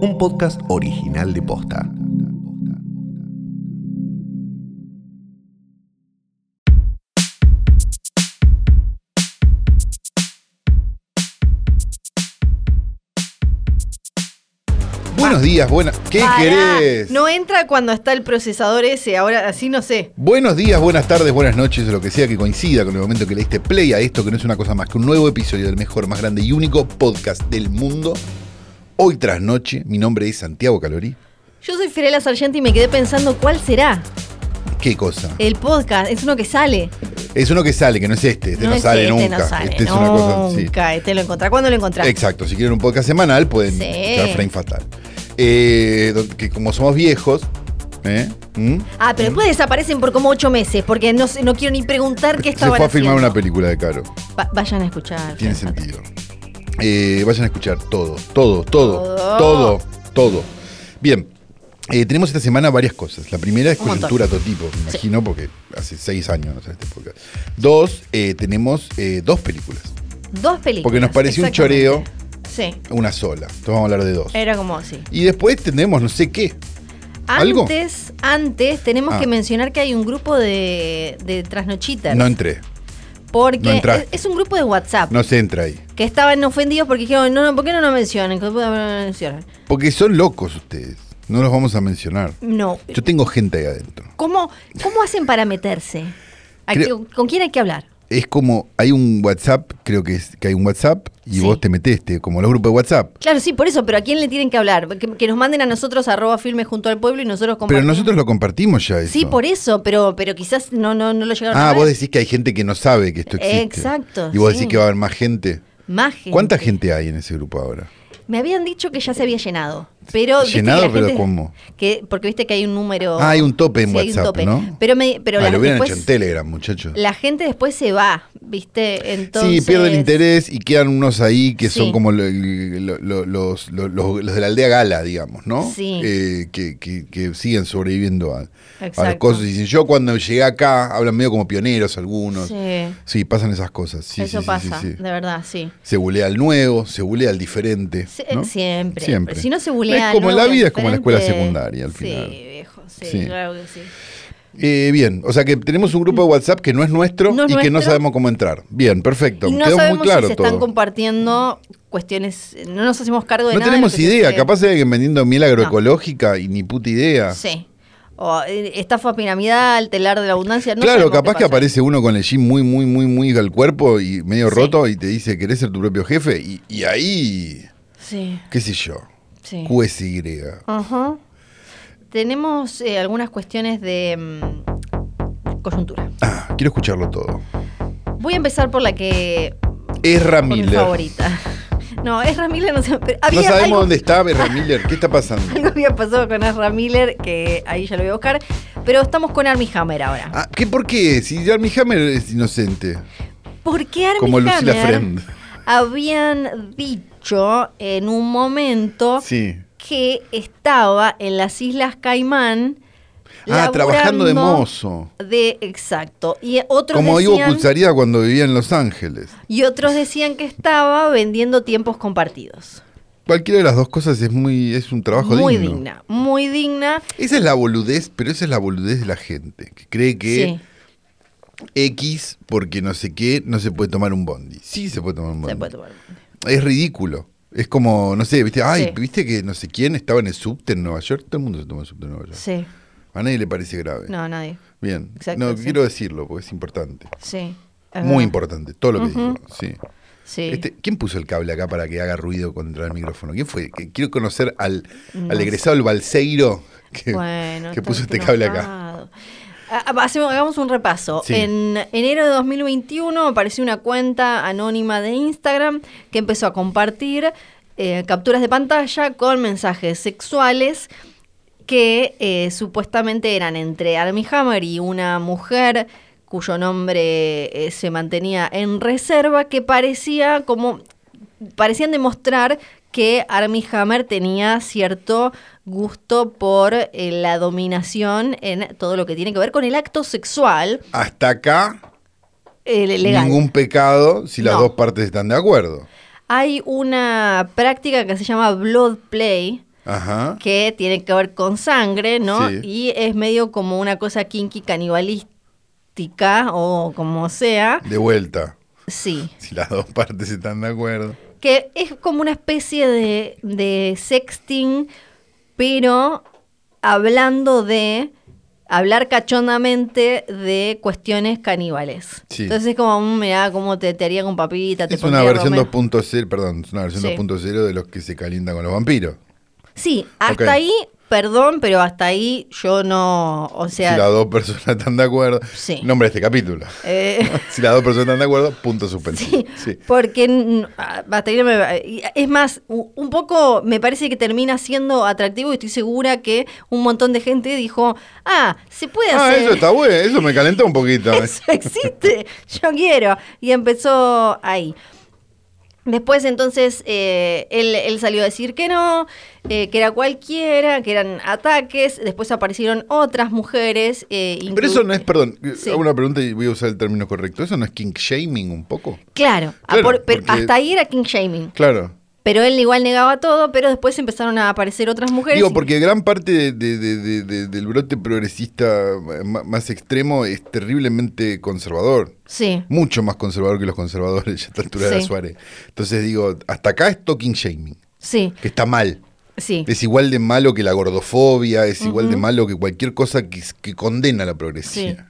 un podcast original de Posta. Buenos días, buenas. ¿Qué Pará, querés? No entra cuando está el procesador ese, ahora así no sé. Buenos días, buenas tardes, buenas noches, o lo que sea que coincida con el momento que le diste play a esto, que no es una cosa más que un nuevo episodio del mejor, más grande y único podcast del mundo. Hoy tras noche, mi nombre es Santiago Calori. Yo soy Firela Sargenti y me quedé pensando cuál será ¿Qué cosa? el podcast. Es uno que sale. Es uno que sale, que no es este. Este no, es sale este, nunca. no sale este es una cosa. sí. nunca. Este lo encontrás. ¿Cuándo lo encontrás? Exacto, si quieren un podcast semanal pueden Sí. escuchar Frame Fatal. Eh, que como somos viejos, ¿eh? ¿Mm? Ah, pero después desaparecen por como ocho meses, porque no, no quiero ni preguntar qué se estaban fue a filmar una película de Caro. Va- vayan a escuchar. Tiene sentido. Eh, vayan a escuchar todo, todo, todo, Todo. todo, todo. Bien, eh, tenemos esta semana varias cosas. La primera es Un montón. coyuntura a todo tipo, me imagino, porque hace seis años no sé este podcast. Dos, eh, tenemos dos películas. Dos películas. Porque nos pareció un choreo. Sí, Una sola. Entonces vamos a hablar de dos. era como así. Y después tenemos no sé qué. ¿Algo? Antes, antes tenemos Ah. que mencionar que hay un grupo de, de trasnochitas. No entré. Porque no es, es un grupo de WhatsApp No se entra ahí. que estaban ofendidos porque dijeron, no, no, ¿por qué no nos mencionan? ¿Por qué no nos mencionan? Porque son locos ustedes. No los vamos a mencionar. No. Yo tengo gente ahí adentro. ¿Cómo, cómo hacen para meterse? ¿A Creo- qué- ¿Con quién hay que hablar? Es como, hay un WhatsApp, creo que, es, que hay un WhatsApp y Sí. vos te meteste, como los grupos de WhatsApp. Claro, sí, por eso, pero ¿a quién le tienen que hablar? Que, que nos manden a nosotros arroba filme junto al pueblo y nosotros Pero compartimos. nosotros lo compartimos ya eso. Sí, por eso, pero, pero quizás no, no, no lo llegaron a Ah, vos decís que hay gente que no sabe que esto existe. Exacto, Y vos sí. decís que va a haber más gente. Más gente. ¿Cuánta gente hay en ese grupo ahora? Me habían dicho que ya se había llenado. Pero viste ¿Llenado? la ¿Pero gente- cómo? Que, porque viste que hay un número. Ah, hay un tope en Sí, hay un WhatsApp, tope. ¿no? Pero, me, pero ah, la, lo hubieran después, hecho en Telegram, muchachos. la gente después se va, ¿viste? Entonces. Sí, pierde el interés y quedan unos ahí que son como lo- lo- lo- los, los- los- de la aldea gala, digamos, ¿no? Sí. Eh, que, que- que siguen sobreviviendo a, a las cosas. Y dicen, yo cuando llegué acá, hablan medio como pioneros algunos. Sí. Sí, pasan esas cosas. Sí, Eso pasa, de verdad, sí. Se bulea al nuevo, se bulea al diferente. Siempre. Siempre. Si no se bulea. Es como la vida, es como la escuela secundaria al final. Sí, viejo, sí, Sí. claro que sí. Eh, bien, o sea que tenemos un grupo de WhatsApp que no es nuestro No es y que no sabemos cómo entrar. Bien, perfecto. Y no Quedó sabemos muy claro si se están compartiendo cuestiones. No nos hacemos cargo de No nada. de tenemos idea, capaz hay alguien vendiendo miel agroecológica y ni puta idea. Sí. O eh, estafa piramidal, telar de la abundancia. No claro, capaz que aparece uno con el jean muy, muy, muy, muy al cuerpo y medio Sí. roto y te dice, ¿querés ser tu propio jefe? Y, y ahí, Sí, qué sé yo, sí. QSY. Ajá. Tenemos eh, algunas cuestiones de mm, coyuntura. Ah, quiero escucharlo todo. Voy a empezar por la que. Ezra por mi favorita. No, Ezra Miller no No sabemos algo, dónde está Ezra Miller. ¿Qué está pasando? algo había pasado con Ezra Miller, que ahí ya lo voy a buscar. Pero estamos con Armie Hammer ahora. Ah, ¿qué, ¿Por qué? Si Armie Hammer es inocente. Porque Armie Como Lucila Friend. habían dicho en un momento Sí. que estaba en las Islas Caimán. Ah, trabajando de mozo. De, exacto. Y otros Como Ivo Puzzaría cuando vivía en Los Ángeles. y otros decían que estaba vendiendo tiempos compartidos. Cualquiera de las dos cosas es muy es un trabajo muy digno. digna, muy digna. Esa es la boludez, pero esa es la boludez de la gente, que cree que sí, X, porque no sé qué, no se puede tomar un bondi. Sí se puede tomar un bondi. se puede tomar. Es ridículo. Es como, no sé, viste, ay, Sí. viste que no sé quién estaba en el subte en Nueva York. Todo el mundo se toma el subte en Nueva York. Sí, A nadie le parece grave. no, nadie. Bien. Exacto, no, sí. quiero decirlo porque es importante. Sí. es Muy verdad. importante, todo lo que digo. Sí. Sí. Este, ¿Quién puso el cable acá para que haga ruido contra el micrófono? ¿Quién fue? Quiero conocer al, No al egresado del Balseiro que, Bueno, que puso este cable acá. Ah, hacemos- hagamos un repaso. Sí. En enero de 2021 apareció una cuenta anónima de Instagram que empezó a compartir eh, capturas de pantalla con mensajes sexuales que eh, supuestamente eran entre Armie Hammer y una mujer cuyo nombre eh, se mantenía en reserva, que parecía como parecían demostrar que Armie Hammer tenía cierto gusto por eh, la dominación en todo lo que tiene que ver con el acto sexual Hasta acá, eh, legal. ningún pecado si las No. dos partes están de acuerdo. Hay una práctica que se llama blood play, Ajá. que tiene que ver con sangre, ¿no? Sí. Y es medio como una cosa kinky canibalística o como sea. De vuelta. Sí. Si las dos partes están de acuerdo. Que es como una especie de, de sexting, pero hablando de. Hablar cachondamente de cuestiones caníbales. Sí. Entonces es como, mirá, cómo te, te haría con papita, te Es una versión Romeo". 2.0, perdón, es una versión Sí. 2.0 de los que se calientan con los vampiros. Sí, hasta ahí, perdón, pero hasta ahí yo no. O sea. si las dos personas están de acuerdo. Sí. Nombre de este capítulo. eh, Si las dos personas están de acuerdo, punto suspensivo. Sí. Porque ah, hasta ahí no me- es más, un poco me parece que termina siendo atractivo y estoy segura que un montón de gente dijo, ah, se puede Ah, hacer. eso está bueno, eso me calentó un poquito. Eso existe, yo quiero. Y empezó ahí. Después entonces eh, él, él salió a decir que no, eh, que era cualquiera, que eran ataques. Después aparecieron otras mujeres. eh, Pero eso no es, perdón, Sí. hago una pregunta y voy a usar el término correcto. ¿Eso no es kink shaming un poco? Claro, a Claro, por- pero porque- hasta ahí era king shaming. Claro. Pero él igual negaba todo, pero después empezaron a aparecer otras mujeres. Digo, porque gran parte de- de- de- de- de- del brote progresista más extremo es terriblemente conservador. Sí, Mucho más conservador que los conservadores a esta altura de Sí. Suárez. Entonces digo, hasta acá es talking shaming, sí, que está mal. sí. Es igual de malo que la gordofobia, es igual de malo que cualquier cosa que, que condena la Sí. progresía.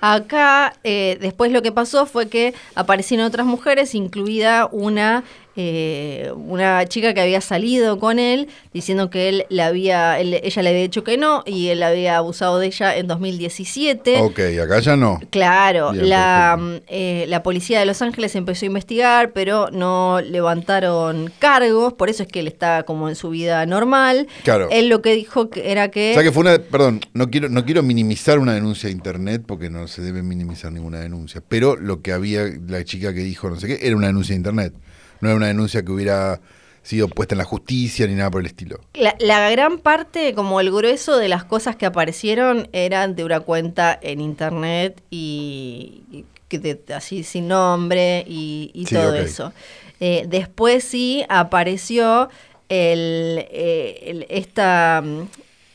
Acá, eh, después lo que pasó fue que aparecieron otras mujeres, incluida una, eh, una chica que había salido con él, diciendo que él le había, él- ella le había dicho que no, y él había abusado de ella en 2017. Ok, acá ya no. Claro, Bien, la, eh, la policía de Los Ángeles empezó a investigar, pero no levantaron cargos, por eso es que él está como en su vida normal. Claro. Él lo que dijo que era que... O sea que fue una, perdón, no quiero, no quiero minimizar una denuncia de internet porque no se debe minimizar ninguna denuncia, pero lo que había, la chica que dijo no sé qué, era una denuncia de internet, no era una denuncia que hubiera sido puesta en la justicia ni nada por el estilo. La, la gran parte, como el grueso de las cosas que aparecieron, eran de una cuenta en internet y, de- así sin nombre y, y Sí, todo eso. Eh, después sí apareció el, eh, el- esta,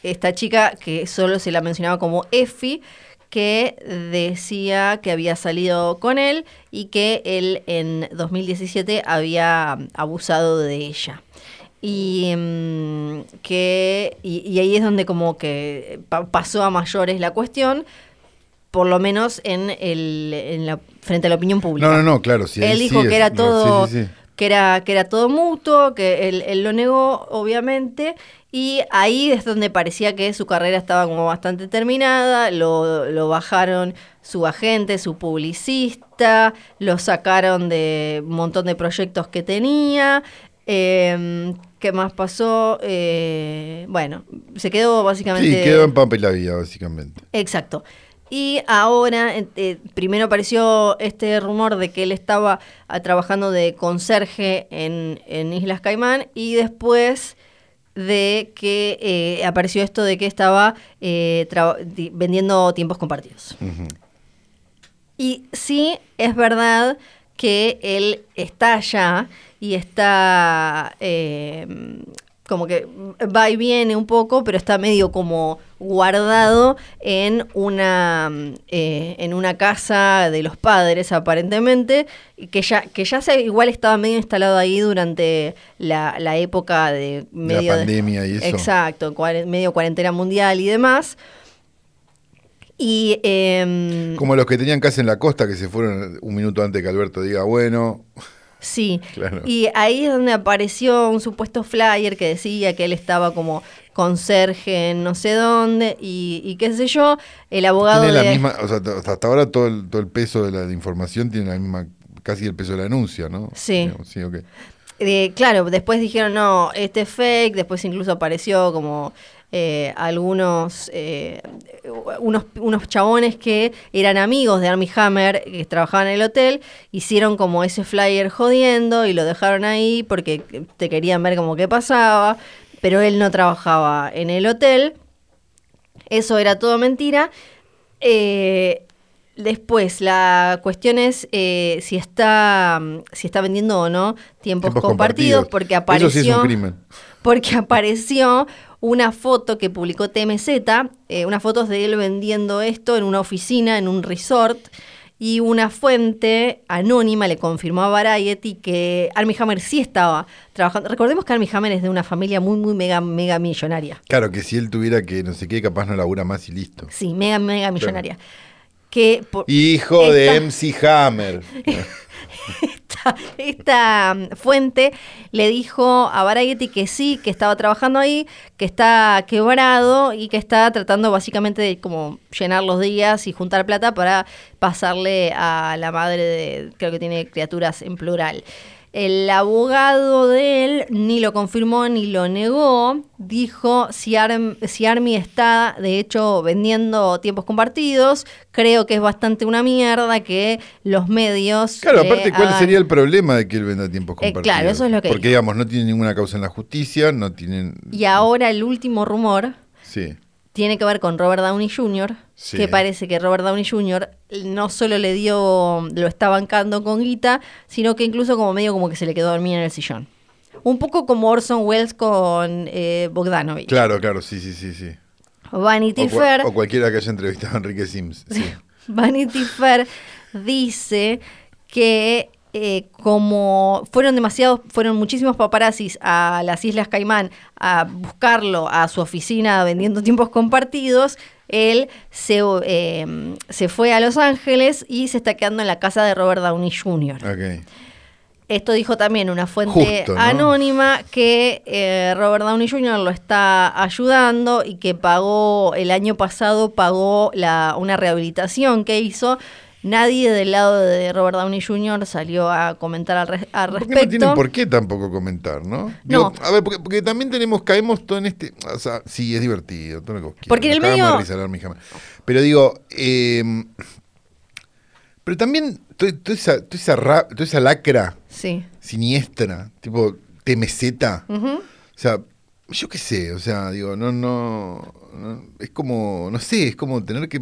esta chica que solo se la mencionaba como Effie, que decía que había salido con él y que él en 2017 había mm, abusado de ella. Y mm, que y, y ahí es donde como que pa- pasó a mayores la cuestión, por lo menos en el en la frente a la opinión pública. No, no, no, claro, sí. él dijo es- que era no, todo sí, sí, sí. que era que era todo mutuo, que él, él lo negó obviamente y ahí es donde parecía que su carrera estaba como bastante terminada, lo, lo bajaron su agente, su publicista, lo sacaron de un montón de proyectos que tenía. Eh, ¿Qué más pasó? Eh, bueno, se quedó básicamente... Sí, quedó en Pampa y la Vía, básicamente. Exacto. Y ahora, eh, eh, primero apareció este rumor de que él estaba ah, trabajando de conserje en, en Islas Caimán y después de que eh, apareció esto de que estaba eh, vendiendo tiempos compartidos. Y sí, es verdad que él está allá y está eh, como que va y viene un poco, pero está medio como guardado en una eh, en una casa de los padres aparentemente que ya que ya se igual estaba medio instalado ahí durante la, la época de medio de- pandemia y eso. exacto cuare- medio cuarentena mundial y demás y em, Como los que tenían casa en la costa que se fueron un minuto antes que Alberto diga, bueno, Sí, Claro. y ahí es donde apareció un supuesto flyer que decía que él estaba como conserje en no sé dónde y, y qué sé yo, el abogado tiene la de... misma, o sea, hasta ahora todo el, todo el peso de la de información tiene la misma, casi el peso de la denuncia, ¿no? Sí. Sí, ok. Eh, claro, después dijeron, no, este es fake, después incluso apareció como eh, algunos, eh, unos, unos chabones que eran amigos de Armie Hammer, que trabajaban en el hotel, hicieron como ese flyer jodiendo y lo dejaron ahí porque te querían ver como qué pasaba, pero él no trabajaba en el hotel, eso era todo mentira. Eh, Después, la cuestión es eh, si está si está vendiendo o no tiempos, Tiempos compartidos, compartidos. porque Eso apareció sí es un crimen. porque apareció una foto que publicó TMZ, eh, unas fotos de él vendiendo esto en una oficina, en un resort, y una fuente anónima le confirmó a Variety que Armie Hammer sí estaba trabajando. Recordemos que Armie Hammer es de una familia muy, muy mega, mega millonaria. Claro, que si él tuviera que no sé qué, capaz no labura más y listo. Sí, mega, mega millonaria. Que por- Hijo de esta- MC Hammer. esta, esta, mm, fuente le dijo a Variety que sí, que estaba trabajando ahí, que está quebrado y que está tratando básicamente de como llenar los días y juntar plata para pasarle a la madre de, creo que tiene criaturas en plural. El abogado de él ni lo confirmó ni lo negó. Dijo, si, Arm- si Army está, de hecho, vendiendo tiempos compartidos, creo que es bastante una mierda que los medios... Claro, aparte, ¿cuál hagan- sería el problema de que él venda tiempos Eh, compartidos? claro, eso es lo que Porque, dijo. digamos, no tiene ninguna causa en la justicia, no tienen... Y ahora el último rumor Sí. Tiene que ver con Robert Downey Jr., Sí. que parece que Robert Downey Jr. no solo le dio, lo está bancando con guita, sino que incluso como medio como que se le quedó dormida en el sillón. Un poco como Orson Welles con eh, Bogdanovich. Claro, claro, sí, sí, sí, sí. Vanity O, Fair. o cualquiera que haya entrevistado a Enrique Sims. Sí. Vanity Fair dice que eh, como fueron demasiados, fueron muchísimos paparazzis a las Islas Caimán a buscarlo a su oficina vendiendo tiempos compartidos, él se, eh, se fue a Los Ángeles y se está quedando en la casa de Robert Downey Jr. Esto dijo también una fuente Justo, ¿no? anónima que eh, Robert Downey Jr. lo está ayudando y que pagó el año pasado pagó la, una rehabilitación que hizo. Nadie del lado de Robert Downey Jr. salió a comentar al, res- al Porque respecto. no tienen por qué tampoco comentar, ¿no? Digo, a ver, porque, porque también tenemos, caemos todo en este. O sea, sí, es divertido. Todo lo que vos quieras. Porque en el medio-. Pero digo, eh, pero también toda, esa, toda, esa ra- toda esa lacra Sí. siniestra, tipo TMZ. Ujú. O sea, yo qué sé, o sea, digo, no, no, no, es como, no sé, es como tener que,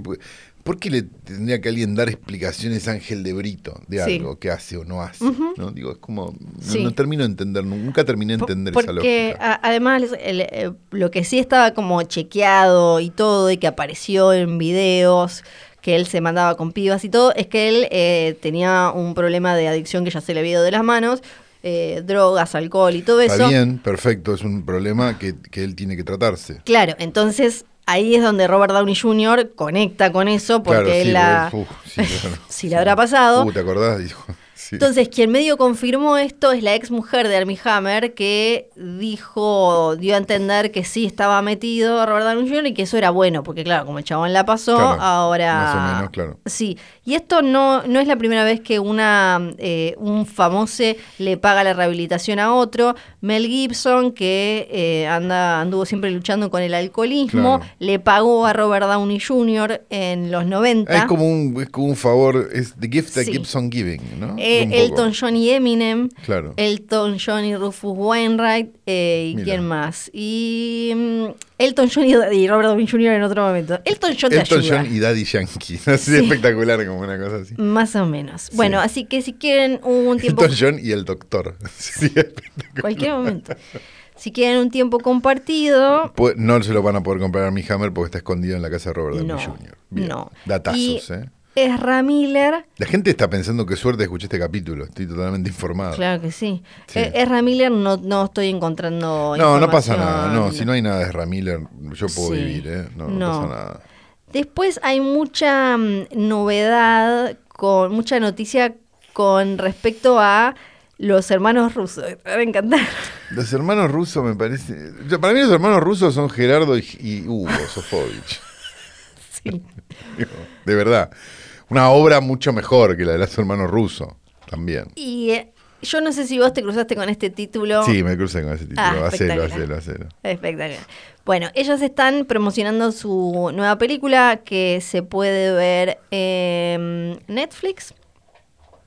¿por qué le tendría que alguien dar explicaciones a Ángel de Brito de Sí. algo que hace o no hace? ¿no? Digo, es como, no, Sí. no termino de entender, nunca terminé de Por- entender esa Porque lógica. a- además el- eh, lo que sí estaba como chequeado y todo y que apareció en videos que él se mandaba con pibas y todo, es que él eh, tenía un problema de adicción que ya se le había ido de las manos, eh, drogas, alcohol y todo Está eso. bien, perfecto, es un problema que, que él tiene que tratarse. Claro, entonces ahí es donde Robert Downey Jr. conecta con eso porque claro, sí, la... uf, sí, claro. si le habrá pasado. Uh, ¿te acordás? Dijo, sí. Entonces, quien medio confirmó esto es la ex mujer de Armie Hammer, que dijo, dio a entender que sí estaba metido Robert Downey Jr. y que eso era bueno, porque claro, como el chabón la pasó, Claro, ahora. más o menos, claro. Sí. Y esto no, no es la primera vez que una eh, un famoso le paga la rehabilitación a otro. Mel Gibson, que eh, anda, anduvo siempre luchando con el alcoholismo, Claro. le pagó a Robert Downey Jr. en los 90. Es como un, es como un favor, es the gift that Sí. keeps on giving, ¿no? Eh, Poco. Elton John y Eminem. Claro. Elton John y Rufus Wainwright. eh, ¿Y Mira. quién más? Y mm, Elton John y, y Robert Downey Jr. en otro momento. Elton John te Elton ayuda. John y Daddy Yankee. Así Sí. espectacular como una cosa así. Más o menos. Bueno, así que si quieren un tiempo... Elton John y el doctor. Sí, espectacular. cualquier momento. Si quieren un tiempo compartido... No se lo van a poder comprar a mi Hammer porque está escondido en la casa de Robert Downey No, Jr. Bien. no. Datazos, Y ¿eh? Ezra Miller... La gente está pensando que suerte escuché este capítulo. Estoy totalmente informado. Claro que sí. Sí. Eh, Ezra Miller no, no estoy encontrando No, no pasa nada. No, si no hay nada de Ramiller, yo puedo Sí. vivir, ¿eh? No, no, No. pasa nada. Después hay mucha mm, novedad, con mucha noticia con respecto a los hermanos rusos. Te va a encantar. Los hermanos rusos me parece. yo- para mí los hermanos rusos son Gerardo y, y Hugo Sofovich. Sí. De verdad. Una obra mucho mejor que la de los hermanos rusos. También. Y eh, yo no sé si vos te cruzaste con este título. Sí, me crucé con ese título. Ah, hacelo, hacelo, hacelo. Espectacular. Bueno, ellos están promocionando su nueva película que se puede ver en Netflix.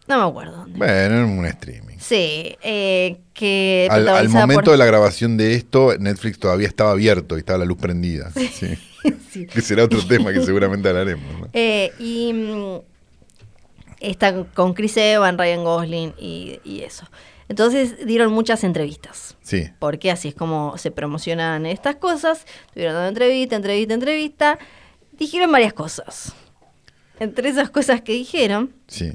No me acuerdo dónde. Bueno, en un streaming. Sí, eh, que Al, momento por- de la grabación de esto, Netflix todavía estaba abierto y estaba la luz prendida. Sí. Sí. Que será otro tema que seguramente hablaremos. ¿no? Eh, y mm, está con Chris Evans, Ryan Gosling y, y eso. Entonces dieron muchas entrevistas. Sí. Porque así es como se promocionan estas cosas. Estuvieron dando entrevista, entrevista, entrevista. Dijeron varias cosas. Entre esas cosas que dijeron, Sí.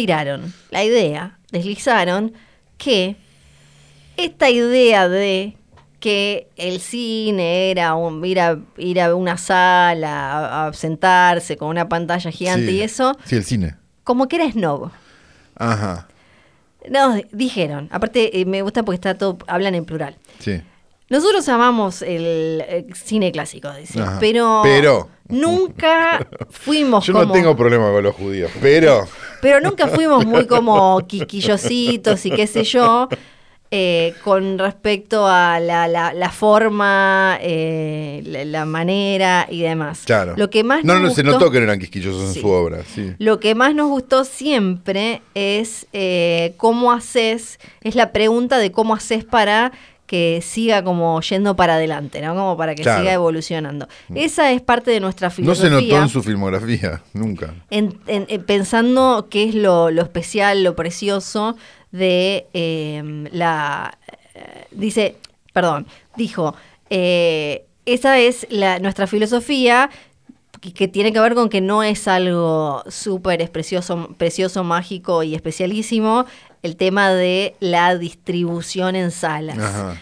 Tiraron la idea, deslizaron que esta idea de que el cine era un, ir, a, ir a una sala, a, a sentarse con una pantalla gigante Sí. y eso, Sí, el cine. como que era snob. Ajá. Nos dijeron, aparte eh, me gusta porque está todo, hablan en plural. Sí. Nosotros amamos el, eh, cine clásico, pero, Pero. nunca fuimos Yo como, no tengo problema con los judíos, pero. pero nunca fuimos muy como quisquillositos y qué sé yo, eh, con respecto a la, la- la forma, eh, la, la manera y demás. Claro. Lo que más no, nos no, se notó que no eran quisquillosos Sí. en su obra, sí. Lo que más nos gustó siempre es eh, cómo haces, es la pregunta de cómo haces para que siga como yendo para adelante, ¿no? Como para que Claro. siga evolucionando. Esa es parte de nuestra No filosofía. se notó en su filmografía, nunca. en- en- en pensando qué es lo, lo especial, lo precioso de eh, la... eh, dice, perdón, dijo, eh, esa es la, nuestra filosofía que, que tiene que ver con que no es algo súper precioso, precioso, mágico y especialísimo el tema de la distribución en salas. Ajá.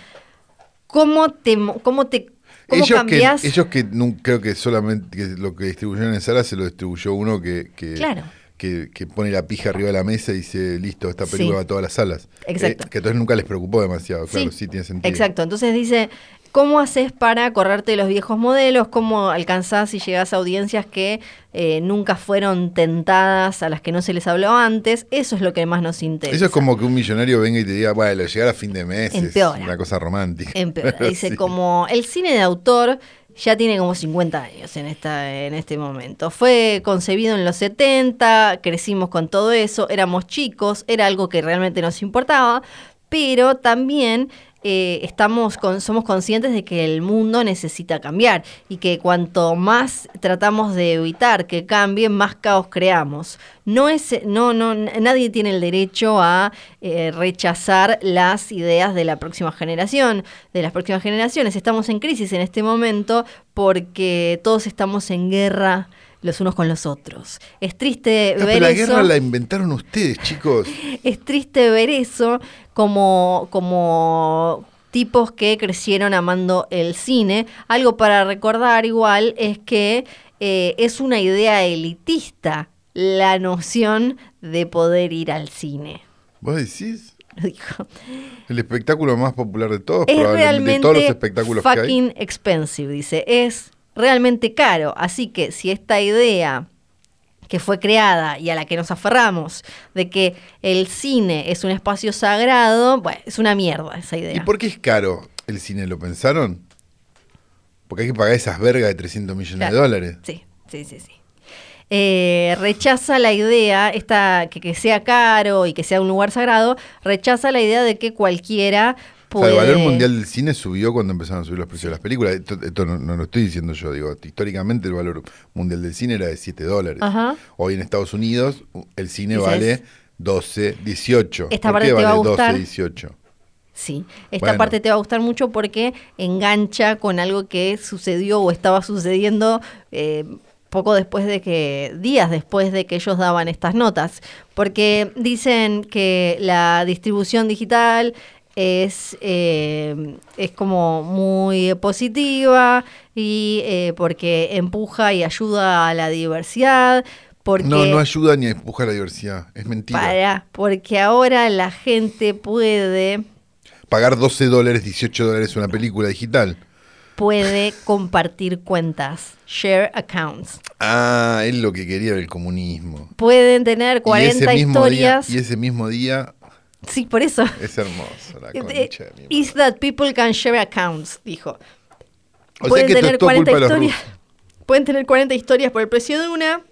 ¿Cómo te, mo- cómo te cómo ellos cambiás? que, ellos que creo que solamente que lo que distribuyeron en sala se lo distribuyó uno que, que, Claro. que, que pone la pija arriba de la mesa y dice, listo, esta película Sí. va a todas las salas. Exacto. Eh, que entonces nunca les preocupó demasiado, claro, sí, tiene sentido. Exacto, entonces dice, ¿cómo haces para correrte los viejos modelos? ¿Cómo alcanzás y llegás a audiencias que eh, nunca fueron tentadas, a las que no se les habló antes? Eso es lo que más nos interesa. Eso es como que un millonario venga y te diga, bueno, llegar a fin de mes es Empeora. una cosa romántica. Empeora. Dice, Sí. como el cine de autor ya tiene como 50 años en, esta, en este momento. Fue concebido en los 70, crecimos con todo eso, éramos chicos, era algo que realmente nos importaba, pero también eh, estamos con, somos conscientes de que el mundo necesita cambiar y que cuanto más tratamos de evitar que cambie, más caos creamos. No es, no, no, nadie tiene el derecho a eh, rechazar las ideas de la próxima generación, de las próximas generaciones. Estamos en crisis en este momento porque todos estamos en guerra los unos con los otros. Es triste Ah, ver pero la eso. guerra la inventaron ustedes, chicos. Es triste ver eso como, como tipos que crecieron amando el cine. Algo para recordar igual es que eh, es una idea elitista la noción de poder ir al cine. ¿Vos decís? Dijo. El espectáculo más popular de todos, Es probablemente de realmente todos los espectáculos que hay. fucking expensive, dice. Es realmente caro. Así que si esta idea que fue creada y a la que nos aferramos de que el cine es un espacio sagrado, bueno, es una mierda esa idea. ¿Y por qué es caro el cine? ¿Lo pensaron? Porque hay que pagar esas vergas de 300 millones Claro. de dólares. Sí, sí, sí, sí. Eh, rechaza la idea, esta, que, que sea caro y que sea un lugar sagrado, rechaza la idea de que cualquiera O sea, puede... el valor mundial del cine subió cuando empezaron a subir los precios de las películas. Esto, esto no, no lo estoy diciendo yo, digo, históricamente el valor mundial del cine era de 7 dólares. Ajá. Hoy en Estados Unidos el cine Dices- vale 12, 18. Esta ¿Por parte qué te va vale a gustar. 12, 18? Sí, esta Bueno. parte te va a gustar mucho porque engancha con algo que sucedió o estaba sucediendo eh, poco después de que, días después de que ellos daban estas notas, porque dicen que la distribución digital es, eh, es como muy positiva y eh, porque empuja y ayuda a la diversidad. Porque No, no ayuda ni a empujar la diversidad. Es mentira. para, porque ahora la gente puede Pagar 12 dólares, 18 dólares una película digital. puede compartir cuentas, share accounts. Ah, es lo que quería el comunismo. Pueden tener y 40 ese mismo historias. Día, y ese mismo día Sí, por eso. es hermoso. La Eh, concha de mi Is madre. that people can share accounts, dijo. O sea pueden que tener es todo 40 culpa de los historias. Pueden tener 40 historias por el precio de una,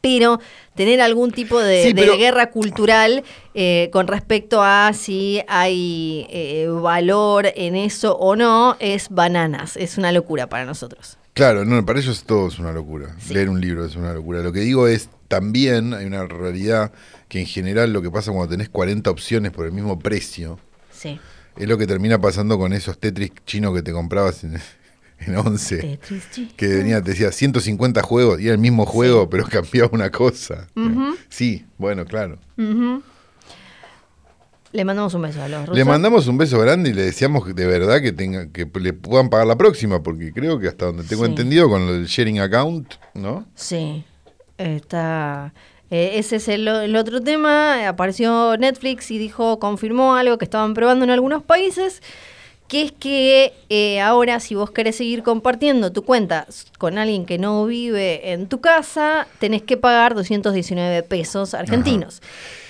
pero tener algún tipo de, Sí, de pero- guerra cultural eh, con respecto a si hay eh, valor en eso o no es bananas. Es una locura para nosotros. Claro, no, para ellos todo es una locura. Sí. Leer un libro es una locura. Lo que digo es, también hay una realidad que en general lo que pasa cuando tenés 40 opciones por el mismo precio, Sí. es lo que termina pasando con esos Tetris chinos que te comprabas en, en 11. Tetris, sí. Que venía, te decía 150 juegos y era el mismo juego, pero cambiaba una cosa. Sí, bueno, claro. Le mandamos un beso a los rusos. Le mandamos un beso grande y le deseamos de verdad que tenga que le puedan pagar la próxima, porque creo que hasta donde tengo Sí. entendido con lo del sharing account, ¿no? Sí, está. Eh, ese es el, el otro tema. Apareció Netflix y dijo, confirmó algo que estaban probando en algunos países, que es que eh, ahora si vos querés seguir compartiendo tu cuenta con alguien que no vive en tu casa, tenés que pagar 219 pesos argentinos.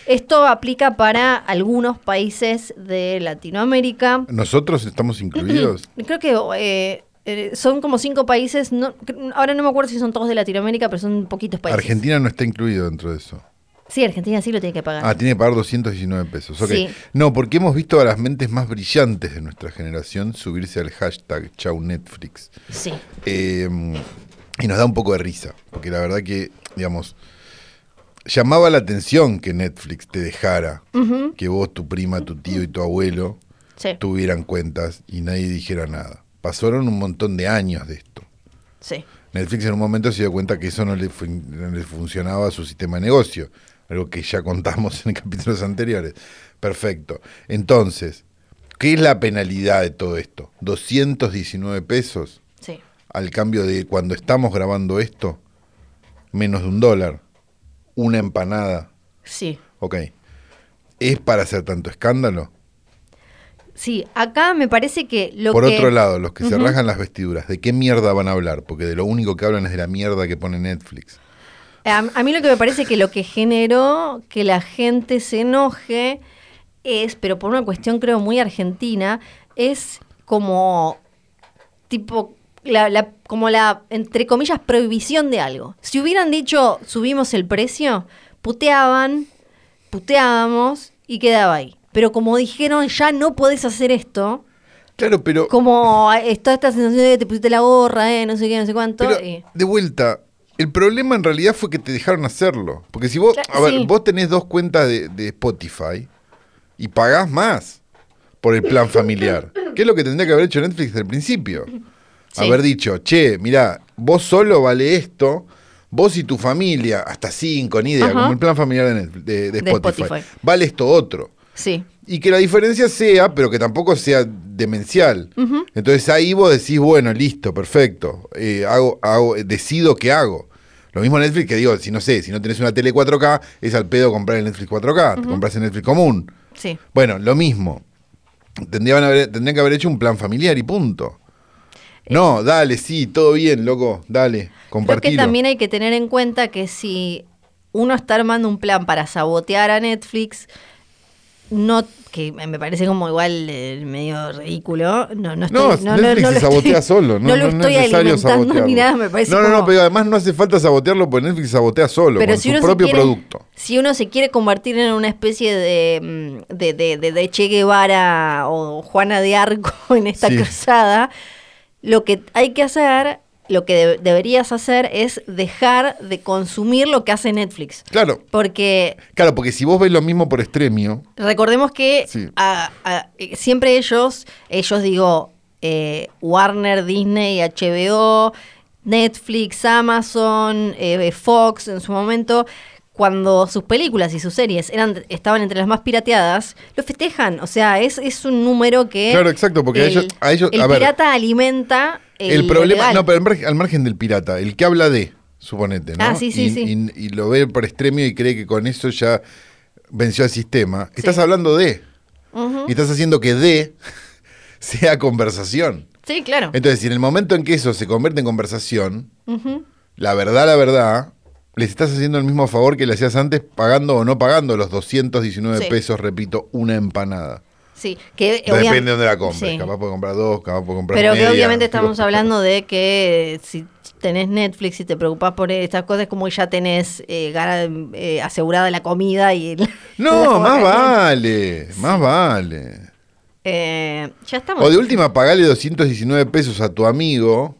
Esto aplica para algunos países de Latinoamérica. Nosotros estamos incluidos. Creo que eh, eh, son como cinco países, no, ahora no me acuerdo si son todos de Latinoamérica, pero son poquitos países. Argentina no está incluido dentro de eso. Sí, Argentina sí lo tiene que pagar. Ah, tiene que pagar 219 pesos. ok. Sí. No, porque hemos visto a las mentes más brillantes de nuestra generación subirse al hashtag Chau Netflix. Sí, Eh, y nos da un poco de risa, porque la verdad que, digamos, llamaba la atención que Netflix te dejara que vos, tu prima, tu tío y tu abuelo sí, tuvieran cuentas y nadie dijera nada. Pasaron un montón de años de esto. sí. Netflix en un momento se dio cuenta que eso no le, no le funcionaba a su sistema de negocio, algo que ya contamos en capítulos anteriores. Perfecto. Entonces, ¿qué es la penalidad de todo esto? 219 pesos sí. al cambio de cuando estamos grabando esto, menos de un dólar, una empanada. Sí, Ok. ¿Es para hacer tanto escándalo? Sí. Acá me parece que lo Por que... otro lado, los que se rajan las vestiduras, ¿de qué mierda van a hablar? Porque de lo único que hablan es de la mierda que pone Netflix. A, a mí lo que me parece que lo que generó que la gente se enoje es, pero por una cuestión creo muy argentina, es como tipo la, la- como la entre comillas prohibición de algo. Si hubieran dicho subimos el precio, puteaban, puteábamos y quedaba ahí. Pero como dijeron ya no podés hacer esto, Claro, pero, como está esta sensación de te pusiste la gorra, eh, no sé qué, no sé cuánto. pero y- de vuelta, el problema en realidad fue que te dejaron hacerlo. Porque si vos, Claro, a ver, vos tenés dos cuentas de, de Spotify y pagás más por el plan familiar. ¿Qué es lo que tendría que haber hecho Netflix desde el principio? Sí. Haber dicho, che, mirá, vos solo vale esto, vos y tu familia, hasta cinco, ni idea, Ajá. como el plan familiar de, Netflix- de- de De Spotify, Spotify. vale esto otro. Sí. Y que la diferencia sea, pero que tampoco sea demencial. Entonces ahí vos decís, bueno, listo, perfecto. eh, hago, hago, decido qué hago. Lo mismo Netflix que digo, si no sé, si no tenés una tele 4K, es al pedo comprar el Netflix 4K, te compras el Netflix común. Sí. Bueno, lo mismo. Tendrían, haber- tendrían que haber hecho un plan familiar y punto. No, dale, sí, todo bien, loco, dale, Creo que compartilo. también hay que tener en cuenta que si uno está armando un plan para sabotear a Netflix, no que me parece como igual eh, medio ridículo. No, no, No, estoy, no, Netflix no se lo sabotea estoy- solo, no, no lo no estoy es necesario alimentando sabotearlo. ni nada, me parece No, no, no, como- pero además no hace falta sabotearlo porque Netflix sabotea solo, pero con si su se propio quiere- producto. Si uno se quiere convertir en una especie de, mm, de, de- de- de Che Guevara o Juana de Arco en esta Sí. cruzada, lo que hay que hacer, lo que de- deberías hacer es dejar de consumir lo que hace Netflix. Claro, Porque claro, porque si vos ves lo mismo por Extremio, recordemos que Sí. a- a- siempre ellos, ellos digo, eh, Warner, Disney, HBO, Netflix, Amazon, eh, Fox en su momento, cuando sus películas y sus series eran, estaban entre las más pirateadas, lo festejan. O sea, es, es un número que... Claro, exacto, porque a el, ellos- a ellos- el a ver, pirata alimenta el, el, problema, legal. no, pero al margen, al margen del pirata, el que habla de, suponete, ¿no? Ah, sí, sí, y, sí. Y, y lo ve por Extremio y cree que con eso ya venció al sistema. Estás hablando de, y estás haciendo que de sea conversación. Sí, claro. Entonces, si en el momento en que eso se convierte en conversación, la verdad, la verdad, les estás haciendo el mismo favor que le hacías antes pagando o no pagando los 219 Sí. pesos, repito, una empanada. Sí, que obviam- Depende de dónde la compres. Sí. Capaz puede comprar dos, capaz puede comprar Pero que obviamente estamos hablando de que si tenés Netflix y te preocupás por estas cosas, como ya tenés eh, eh, asegurada la comida y... el- No, la más vale, más vale. Eh, ya estamos. O de última, pagale 219 pesos a tu amigo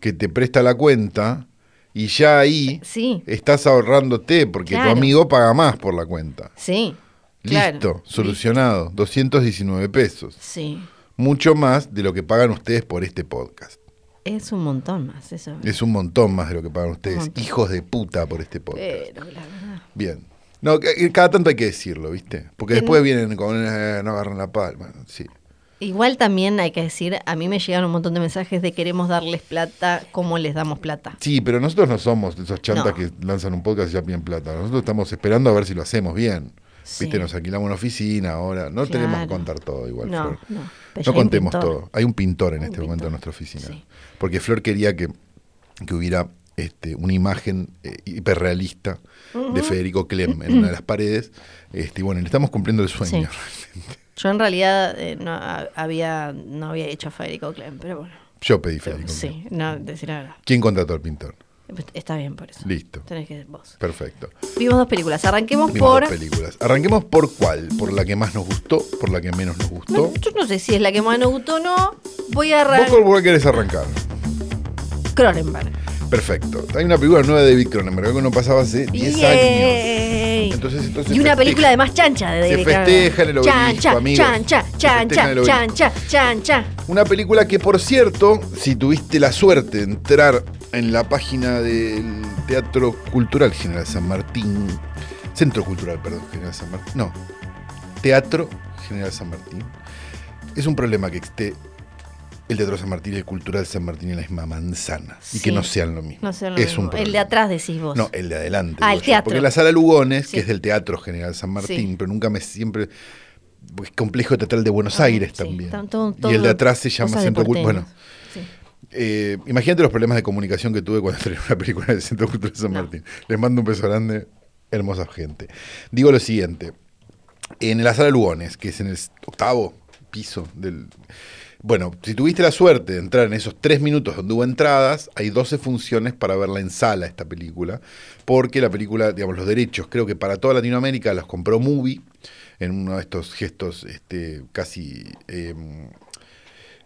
que te presta la cuenta y ya ahí Sí, estás ahorrándote porque Claro. tu amigo paga más por la cuenta. sí. Claro. Listo, solucionado. 219 pesos. Sí. Mucho más de lo que pagan ustedes por este podcast. Es un montón más, eso. Es un montón más de lo que pagan ustedes, hijos de puta, por este podcast. Pero la verdad. Bien. No, cada tanto hay que decirlo, ¿viste? Porque después vienen con, eh, no agarran la palma. Sí. Igual también hay que decir, a mí me llegan un montón de mensajes de queremos darles plata, ¿cómo les damos plata? Sí, pero nosotros no somos esos chantas No. que lanzan un podcast y ya piden plata. Nosotros estamos esperando a ver si lo hacemos bien. Sí. Viste, nos alquilamos una oficina ahora. No tenemos que contar todo igual, No, Flor. no. No contemos pintor. todo. Hay un pintor en Un este pintor. momento en nuestra oficina. Sí. Porque Flor quería que, que hubiera este, una imagen eh, hiperrealista de Federico Clem en una de las paredes. Este, y bueno, le estamos cumpliendo el sueño. Yo en realidad eh, no ha- había no había hecho a Federico Clem, pero bueno. Yo pedí Federico Clem. Sí, no, decir la verdad. ¿Quién contrató al pintor? Está bien por eso. Listo. Tenés que vos. Perfecto. Vimos dos películas. Arranquemos Vimos por. dos películas. Arranquemos por cuál, por la que más nos gustó, por la que menos nos gustó. No, yo no sé si es la que más nos gustó o no. Voy a ¿Vos arrancar. por cuál querés arrancar? Cronenberg. Perfecto. Hay una película nueva de David Cronenberg, algo que no pasaba hace 10 años. Yay. Entonces, entonces y una festeja. película además chancha de Se David festeja en el Cronenberg. obelisco, Chancha, amigos. chancha, Se chancha, el chancha, chancha. Una película que, por cierto, si tuviste la suerte de entrar en la página del Teatro Cultural General San Martín, Centro Cultural, perdón, General San Martín, no, Teatro General San Martín, es un problema que esté el Teatro San Martín y el Cultural San Martín en la misma manzana y que Sí. no sean lo mismo. No sé lo es mismo. un El problema. de atrás decís vos. No, el de adelante. Ah, el yo. teatro. Porque la sala Lugones, Sí. que es del Teatro General San Martín, Sí. pero nunca me siempre. pues, complejo teatral de Buenos Ah, Aires sí, también. todo- y el de atrás se llama Centro Cultural. Bueno. Sí. Eh, imagínate los problemas de comunicación que tuve cuando estrené una película del Centro Cultural San No. Martín. Les mando un beso grande, hermosa gente. Digo lo siguiente: en la sala Lugones, que es en el octavo piso del. Bueno, si tuviste la suerte de entrar en esos tres minutos donde hubo entradas, hay 12 funciones para verla en sala, esta película, porque la película, digamos, los derechos, creo que para toda Latinoamérica los compró Movie, en uno de estos gestos este, casi, eh,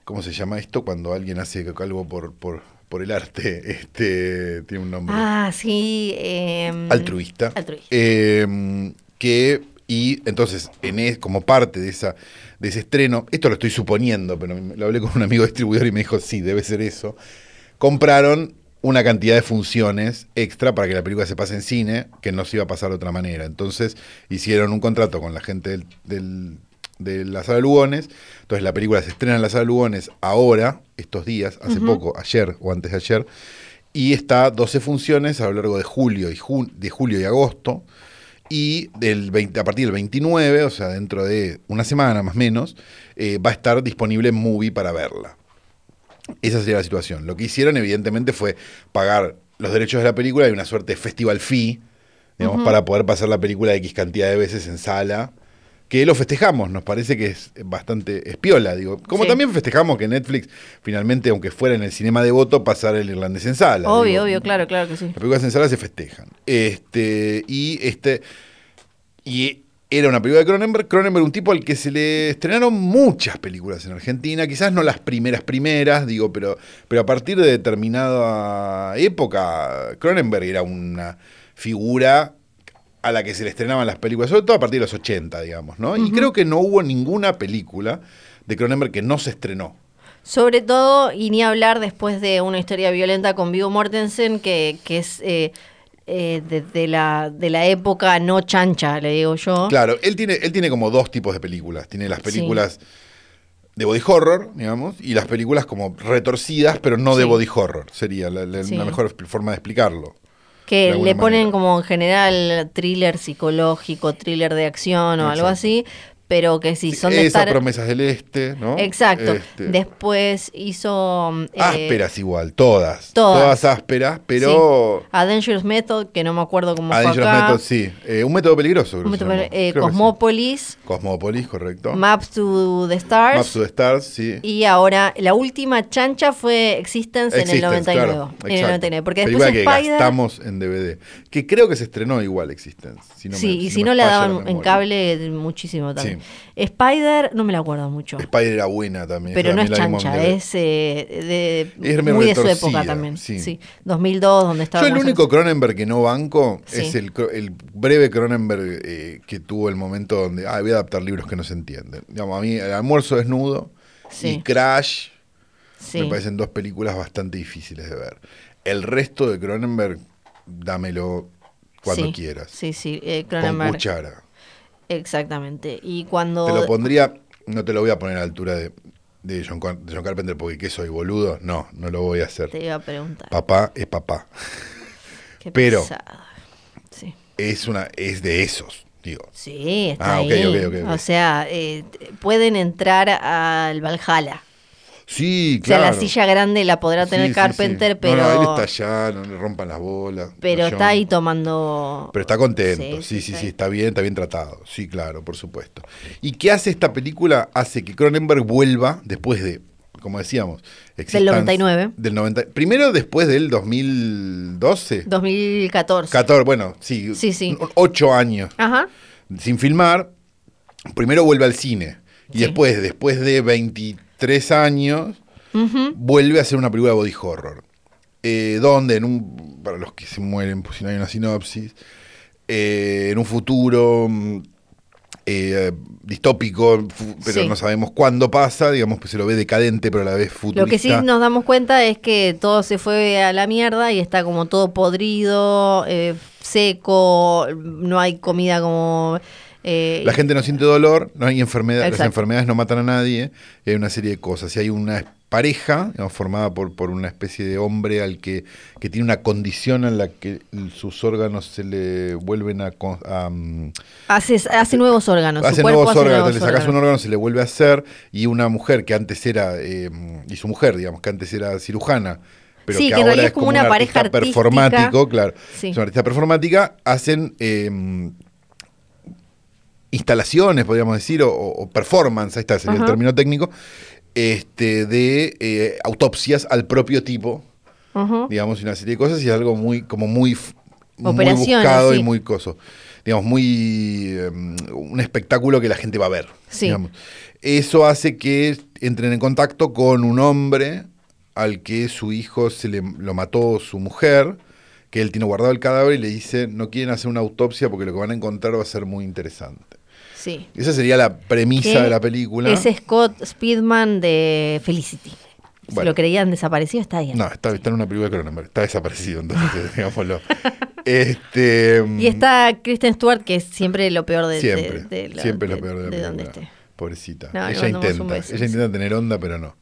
¿cómo se llama esto? Cuando alguien hace algo por, por, por el arte, este, tiene un nombre Ah, sí. em, altruista. Altruista. Eh, que, y entonces, en es- como parte de, esa, de ese estreno, esto lo estoy suponiendo, pero lo hablé con un amigo distribuidor y me dijo, sí, debe ser eso. Compraron una cantidad de funciones extra para que la película se pase en cine, que no se iba a pasar de otra manera. Entonces hicieron un contrato con la gente del, del- de la sala Lugones. Entonces la película se estrena en la sala Lugones ahora, estos días, hace poco, ayer o antes de ayer, y está 12 funciones a lo largo de julio y, de julio y agosto. Y del 20 a partir del 29, o sea, dentro de una semana más o menos, eh, va a estar disponible en Movie para verla. Esa sería la situación. Lo que hicieron, evidentemente, fue pagar los derechos de la película y una suerte de festival fee, digamos, para poder pasar la película X cantidad de veces en sala. Que lo festejamos, nos parece que es bastante espiola, digo. Como Sí. también festejamos que Netflix, finalmente, aunque fuera en el cinema de voto, pasara el irlandés en sala. Obvio, digo. obvio, claro, claro que sí. Las películas en sala se festejan. Este, y este. Y era una película de Cronenberg. Cronenberg, un tipo al que se le estrenaron muchas películas en Argentina. Quizás no las primeras primeras, digo, pero, pero a partir de determinada época, Cronenberg era una figura a la que se le estrenaban las películas, sobre todo a partir de los 80, digamos, ¿no? Y creo que no hubo ninguna película de Cronenberg que no se estrenó. Sobre todo, y ni hablar después de una historia violenta con Vigo Mortensen, que, que es eh, eh, de, de la, de la época no chancha, le digo yo. Claro, él tiene, él tiene como dos tipos de películas. Tiene las películas de body horror, digamos, y las películas como retorcidas, pero no de body horror. Sería la, la- Sí. la mejor forma de explicarlo. Que le ponen manera. como en general thriller psicológico, thriller de acción o algo así, pero que Sí, son de Esa estar... promesas del este, ¿no? Exacto. Este, Después hizo... eh, ásperas igual, todas. todas. ásperas, pero... sí. A Dangerous Method, que no me acuerdo cómo A fue Dangerous acá. Method, sí. Eh, un método peligroso, creo Un que método- llamó. eh, que sí. Cosmópolis, Cosmópolis, correcto. Maps to the Stars. Maps to the Stars, sí. Y ahora, la última chancha fue Existence, en el Existence, 99. claro, en el exacto. 99. Porque después que Spider. gastamos en DVD. Que creo que se estrenó igual Existence. Si no me- sí, y no si me no la daban en cable muchísimo también. Spider, no me la acuerdo mucho. Spider era buena también. Pero no es chancha, es eh, de, Es muy de su época también. sí. Sí. 2002, donde estaba. Yo el único Cronenberg que no banco Sí. es el, breve Cronenberg eh, que tuvo el momento donde, ah, voy a adaptar libros que no se entienden. Digamos, a mí el almuerzo desnudo Sí. y Crash me parecen dos películas bastante difíciles de ver. El resto de Cronenberg, dámelo cuando quieras. Sí, sí, eh, Con Cronenberg. cuchara. Exactamente. Y cuando. Te lo pondría, no te lo voy a poner a la altura de, de, John, de John Carpenter porque ¿qué soy, boludo? No, no lo voy a hacer. Te iba a preguntar. Papá es papá. Qué pero-. Sí. Es una, es de esos, digo. Sí, está Ah, ahí. ok, ok, ok. O sea, eh, pueden entrar al Valhalla. Sí, O sea, claro. la silla grande la podrá tener Sí, Carpenter, sí. pero. No, no, él está allá, no le rompan las bolas. pero está ahí tomando. Pero está contento, sí, Sí, sí, está bien, está bien tratado. Sí, claro, por supuesto. ¿Y qué hace esta película? Hace que Cronenberg vuelva después de, como decíamos, existan- 99. Del 90, primero después del 2012. 2014. 14, bueno, sí, Sí, sí. ocho años Ajá. sin filmar. Primero vuelve al cine. Y después, después de 23 años, vuelve a hacer una película de body horror. Eh, donde, en un, para los que se mueren, pues si no hay una sinopsis, eh, en un futuro mm, eh, distópico, pero Sí. no sabemos cuándo pasa, digamos que se lo ve decadente, pero a la vez futurista. Lo que sí nos damos cuenta es que todo se fue a la mierda y está como todo podrido, seco, no hay comida como... eh, La gente no siente dolor, no hay enfermedad, las enfermedades no matan a nadie, y hay una serie de cosas. Y hay una pareja, digamos, formada por, por una especie de hombre al que, que tiene una condición en la que sus órganos se le vuelven a... a, mm, hace, hace nuevos órganos. hace nuevos hace órganos, nuevos le sacas un órgano, se le vuelve a hacer, y una mujer que antes era, eh, y su mujer, digamos, que antes era cirujana, pero Sí, que que ahora es como una un pareja artista performático, claro, Sí. es una artista performática, hacen eh, instalaciones, podríamos decir, o, o performance, ahí está, sería el término técnico, este, de eh, autopsias al propio tipo, digamos, y una serie de cosas, y es algo muy, como muy, buscado y muy coso. Digamos, muy eh, un espectáculo que la gente va a ver. Sí. digamos. Eso hace que entren en contacto con un hombre al que su hijo se le lo mató su mujer, que él tiene guardado el cadáver y le dice, no quieren hacer una autopsia porque lo que van a encontrar va a ser muy interesante. Sí. Esa sería la premisa de la película. Es Scott Speedman de Felicity. Si Bueno. lo creían desaparecido, está ahí. No, está, está en una película de Cronenberg, está desaparecido, entonces, digámoslo. Este, Y está Kristen Stewart, que es siempre lo peor de, de- Siempre, de siempre lo peor de la de donde esté. Pobrecita. No, ella intenta, beso, ella sí. intenta tener onda, pero no.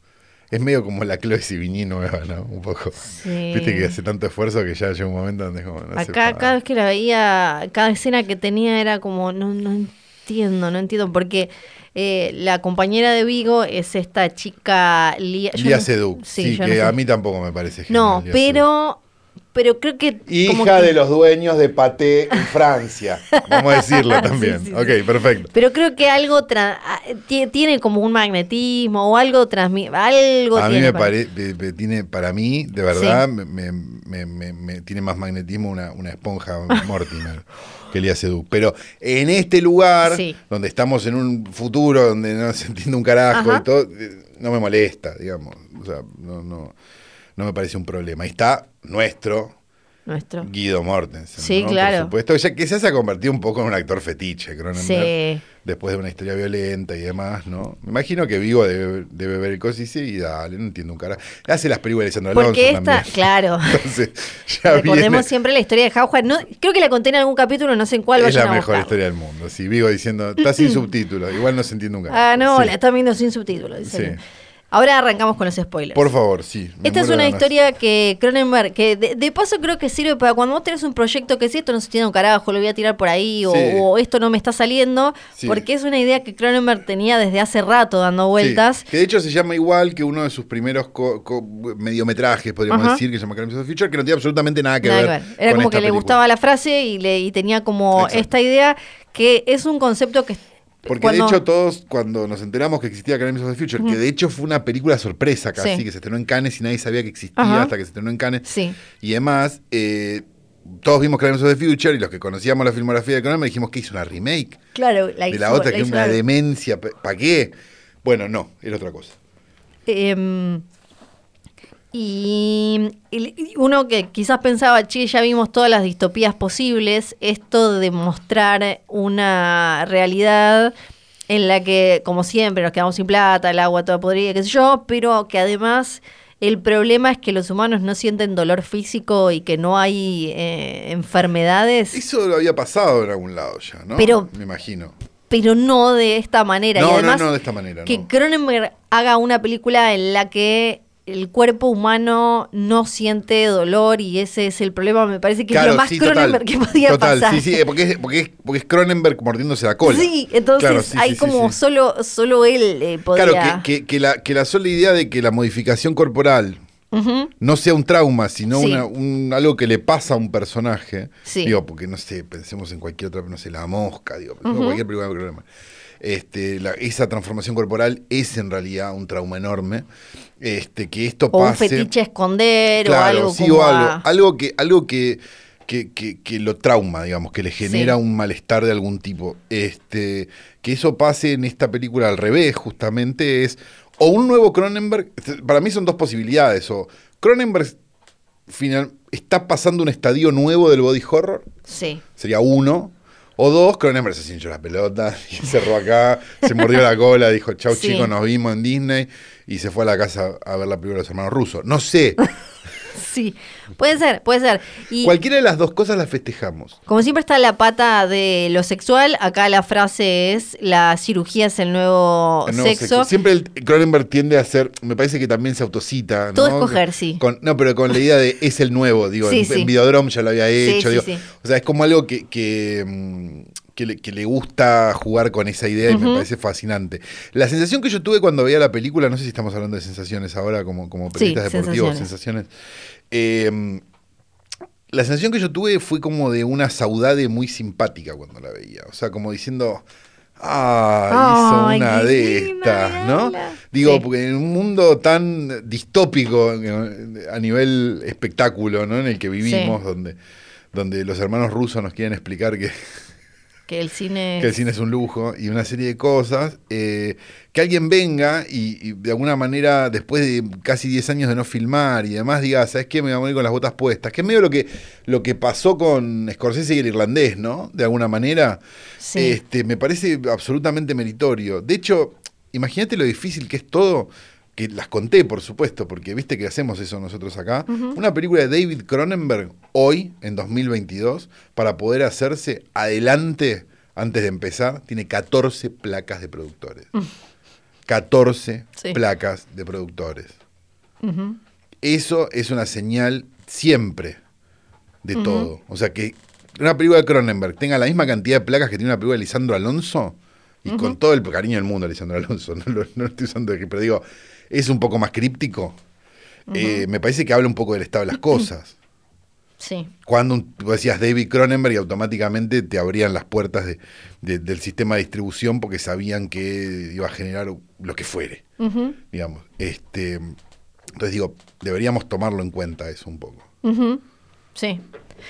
Es medio como la Chloe Sevigny nueva, ¿no? Un poco. Sí. Viste que hace tanto esfuerzo que ya llega un momento donde es como, no Acá, cada vez que la veía, cada escena que tenía era como, no, no entiendo, no entiendo, porque eh, la compañera de Vigo es esta chica Lía, Lía no- Seydoux, sí, yo que no sé. a mí tampoco me parece No, genial, Lía pero, pero creo que... Como Hija que- de los dueños de Paté en Francia. Vamos a decirlo también. Sí, sí, ok, sí. perfecto. Pero creo que algo tra- ah, ti- tiene como un magnetismo o algo transmite, algo A mí tiene me parece, tiene, para mí, de verdad, me, me- me- me- me- tiene más magnetismo una, una esponja Mortimer que Lía Seydoux. Pero en este lugar, Sí. donde estamos en un futuro donde no se entiende un carajo Ajá. y todo, eh, no me molesta, digamos. O sea, no, no, no me parece un problema. Ahí está nuestro Nuestro. Guido Mortensen. Sí, ¿no? claro. Por supuesto, ya que se ha convertido un poco en un actor fetiche, Cronenberg. Sí. Después de una historia violenta y demás, ¿no? Me imagino que Vigo debe, debe ver el coso y dice, dale, no entiendo un cara. Hace las películas de Alessandro Alonso Porque esta, también. claro. Entonces, ya Recordemos viene- siempre la historia de Jauja. No, creo que la conté en algún capítulo, no sé en cuál es vayan la a mejor historia del mundo. Sí, Vigo diciendo, está sin subtítulos, igual no se entiende un cara. Ah, no, Sí. la están viendo sin subtítulos. dicen. Sí. Ahora arrancamos con los spoilers. Por favor, sí. Esta es una historia que Cronenberg, que de, de paso creo que sirve para cuando vos tenés un proyecto que si esto no se tiene un carajo, lo voy a tirar por ahí, o, Sí. o esto no me está saliendo, Sí. porque es una idea que Cronenberg tenía desde hace rato dando vueltas. Sí, que de hecho se llama igual que uno de sus primeros mediometrajes, podríamos Ajá. decir, que se llama Crimes of the Future, que no tiene absolutamente nada que Nada ver. que ver. Era con como esta que le gustaba la frase y, le, y tenía como Exacto. esta idea que es un concepto que... Porque cuando- de hecho todos, cuando nos enteramos que existía Crimes of the Future, que de hecho fue una película sorpresa casi, Sí. que se estrenó en Cannes y nadie sabía que existía Ajá. hasta que se estrenó en Cannes Sí. y demás, eh, todos vimos Crimes of the Future y los que conocíamos la filmografía de Cronenberg dijimos que hizo una remake Claro, la de hizo- la otra, la que es una- demencia. ¿Para qué? Bueno, no, era otra cosa. Em, y, y uno que quizás pensaba, che, ya vimos todas las distopías posibles, esto de mostrar una realidad en la que, como siempre, nos quedamos sin plata, el agua toda podrida, qué sé yo, pero que además el problema es que los humanos no sienten dolor físico y que no hay eh, enfermedades, Eso lo había pasado en algún lado ya, ¿no? Pero- Me imagino. pero no de esta manera. No, y no, además, no de esta manera, Que. Cronenberg haga una película en la que el cuerpo humano no siente dolor y ese es el problema, me parece que es lo más sí, Cronenberg que podía total, pasar. Sí, sí, eh, porque es, porque, es, porque es Cronenberg mordiéndose la cola. Sí, entonces Claro, sí, hay sí, como solo solo él eh, podía. Claro, que, que, que la, que la sola idea de que la modificación corporal no sea un trauma, sino Sí. una- un, algo que le pasa a un personaje. Sí. Digo, porque no sé, pensemos en cualquier otra, no sé, la mosca, digo, cualquier Cronenberg. Este, la- esa transformación corporal es en realidad un trauma enorme. Este, que esto O un pase. fetiche a esconder o Claro, algo sí, como o algo, a- algo que, algo que, que, que- que lo trauma, digamos, que le genera Sí. un malestar de algún tipo. Este, que eso pase en esta película al revés, justamente, es o un nuevo Cronenberg, para mí son dos posibilidades, o Cronenberg final, está pasando un estadio nuevo del body horror, Sí. sería uno, o dos, Cronenberg se hinchó la pelota y cerró acá, se mordió la cola, dijo, chau Sí. chicos, nos vimos en Disney, y se fue a la casa a ver la película de los hermanos rusos. No sé, Sí, puede ser, puede ser. Y cualquiera de las dos cosas las festejamos. como siempre está la pata de lo sexual, acá la frase es la cirugía es el nuevo, El nuevo sexo. sexo. Siempre el Cronenberg tiende a ser, me parece que también se autocita. ¿no? Todo es coger, sí. Con- no, pero con la idea de es el nuevo, digo, Sí, en, sí. en Videodrome ya lo había hecho. sí, digo. sí. O sea, es como algo que, que, mm, que le, que le gusta jugar con esa idea y me parece fascinante. La sensación que yo tuve cuando veía la película, no sé si estamos hablando de sensaciones ahora como, como periodistas deportivos, sensaciones. sensaciones. eh, la sensación que yo tuve fue como de una saudade muy simpática cuando la veía. O sea, como diciendo, ah, hizo una de estas, ¿no? Digo, Sí. porque en un mundo tan distópico a nivel espectáculo, ¿no? En el que vivimos, Sí. donde, donde los hermanos rusos nos quieren explicar que, Que el cine. que el cine es un lujo y una serie de cosas, eh, que alguien venga y, y de alguna manera, después de casi 10 años de no filmar y demás, diga, ¿sabes qué? Me voy a morir con las botas puestas. Que es medio lo que, lo que pasó con Scorsese y el irlandés, ¿no? De alguna manera. Sí. Este, me parece absolutamente meritorio. De hecho, imagínate lo difícil que es todo. Que las conté, por supuesto, porque viste que hacemos eso nosotros acá. Una película de David Cronenberg hoy, en 2022, para poder hacerse adelante, antes de empezar, tiene 14 placas de productores. 14 Sí. placas de productores. Eso es una señal siempre de todo. O sea, que una película de Cronenberg tenga la misma cantidad de placas que tiene una película de Lisandro Alonso, y con todo el cariño del mundo Lisandro Alonso, no lo, no lo estoy usando de que, pero digo, es un poco más críptico. eh, me parece que habla un poco del estado de las cosas. Sí. Cuando un- tú decías David Cronenberg y automáticamente te abrían las puertas de- de- del sistema de distribución porque sabían que iba a generar lo que fuere, digamos. Este, entonces digo, deberíamos tomarlo en cuenta eso un poco. Sí.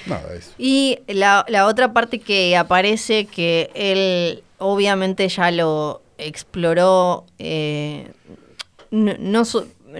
Nada, eso. Y la, la otra parte que aparece, que él obviamente ya lo exploró, eh, no,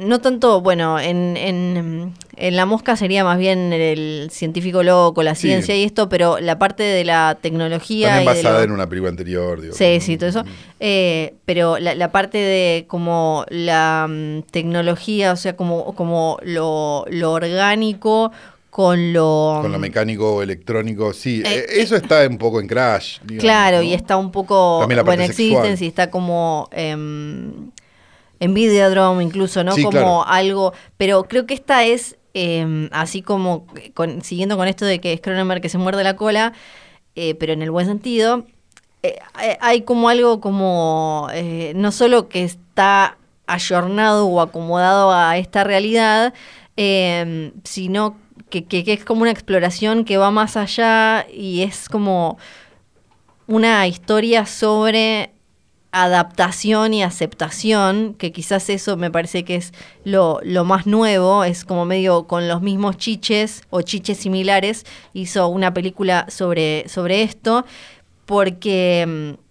no, tanto, bueno, en, en, en La Mosca sería más bien el científico loco, la Sí. ciencia y esto, pero la parte de la tecnología... También basada lo- en una película anterior. Digo, Sí, sí, todo eso. Eh, pero la, la parte de como la mm, tecnología, o sea, como, como lo, lo orgánico con lo... Con lo mecánico o electrónico, sí. Eh, eh, eso está un poco en Crash. digamos, Claro, ¿no? y está un poco También la bueno, parte sexual. Existence y está como em, en Videodrome incluso, ¿no? Sí, como claro. algo, pero creo que esta es em, así como con- siguiendo con esto de que es Cronenberg que se muerde la cola, eh, pero en el buen sentido, eh, hay- hay como algo como eh, no solo que está ayornado o acomodado a esta realidad, em, sino que, que- que es como una exploración que va más allá y es como una historia sobre adaptación y aceptación, que quizás eso me parece que es lo, lo, más nuevo, es como medio con los mismos chiches o chiches similares, hizo una película sobre, sobre esto, porque mm,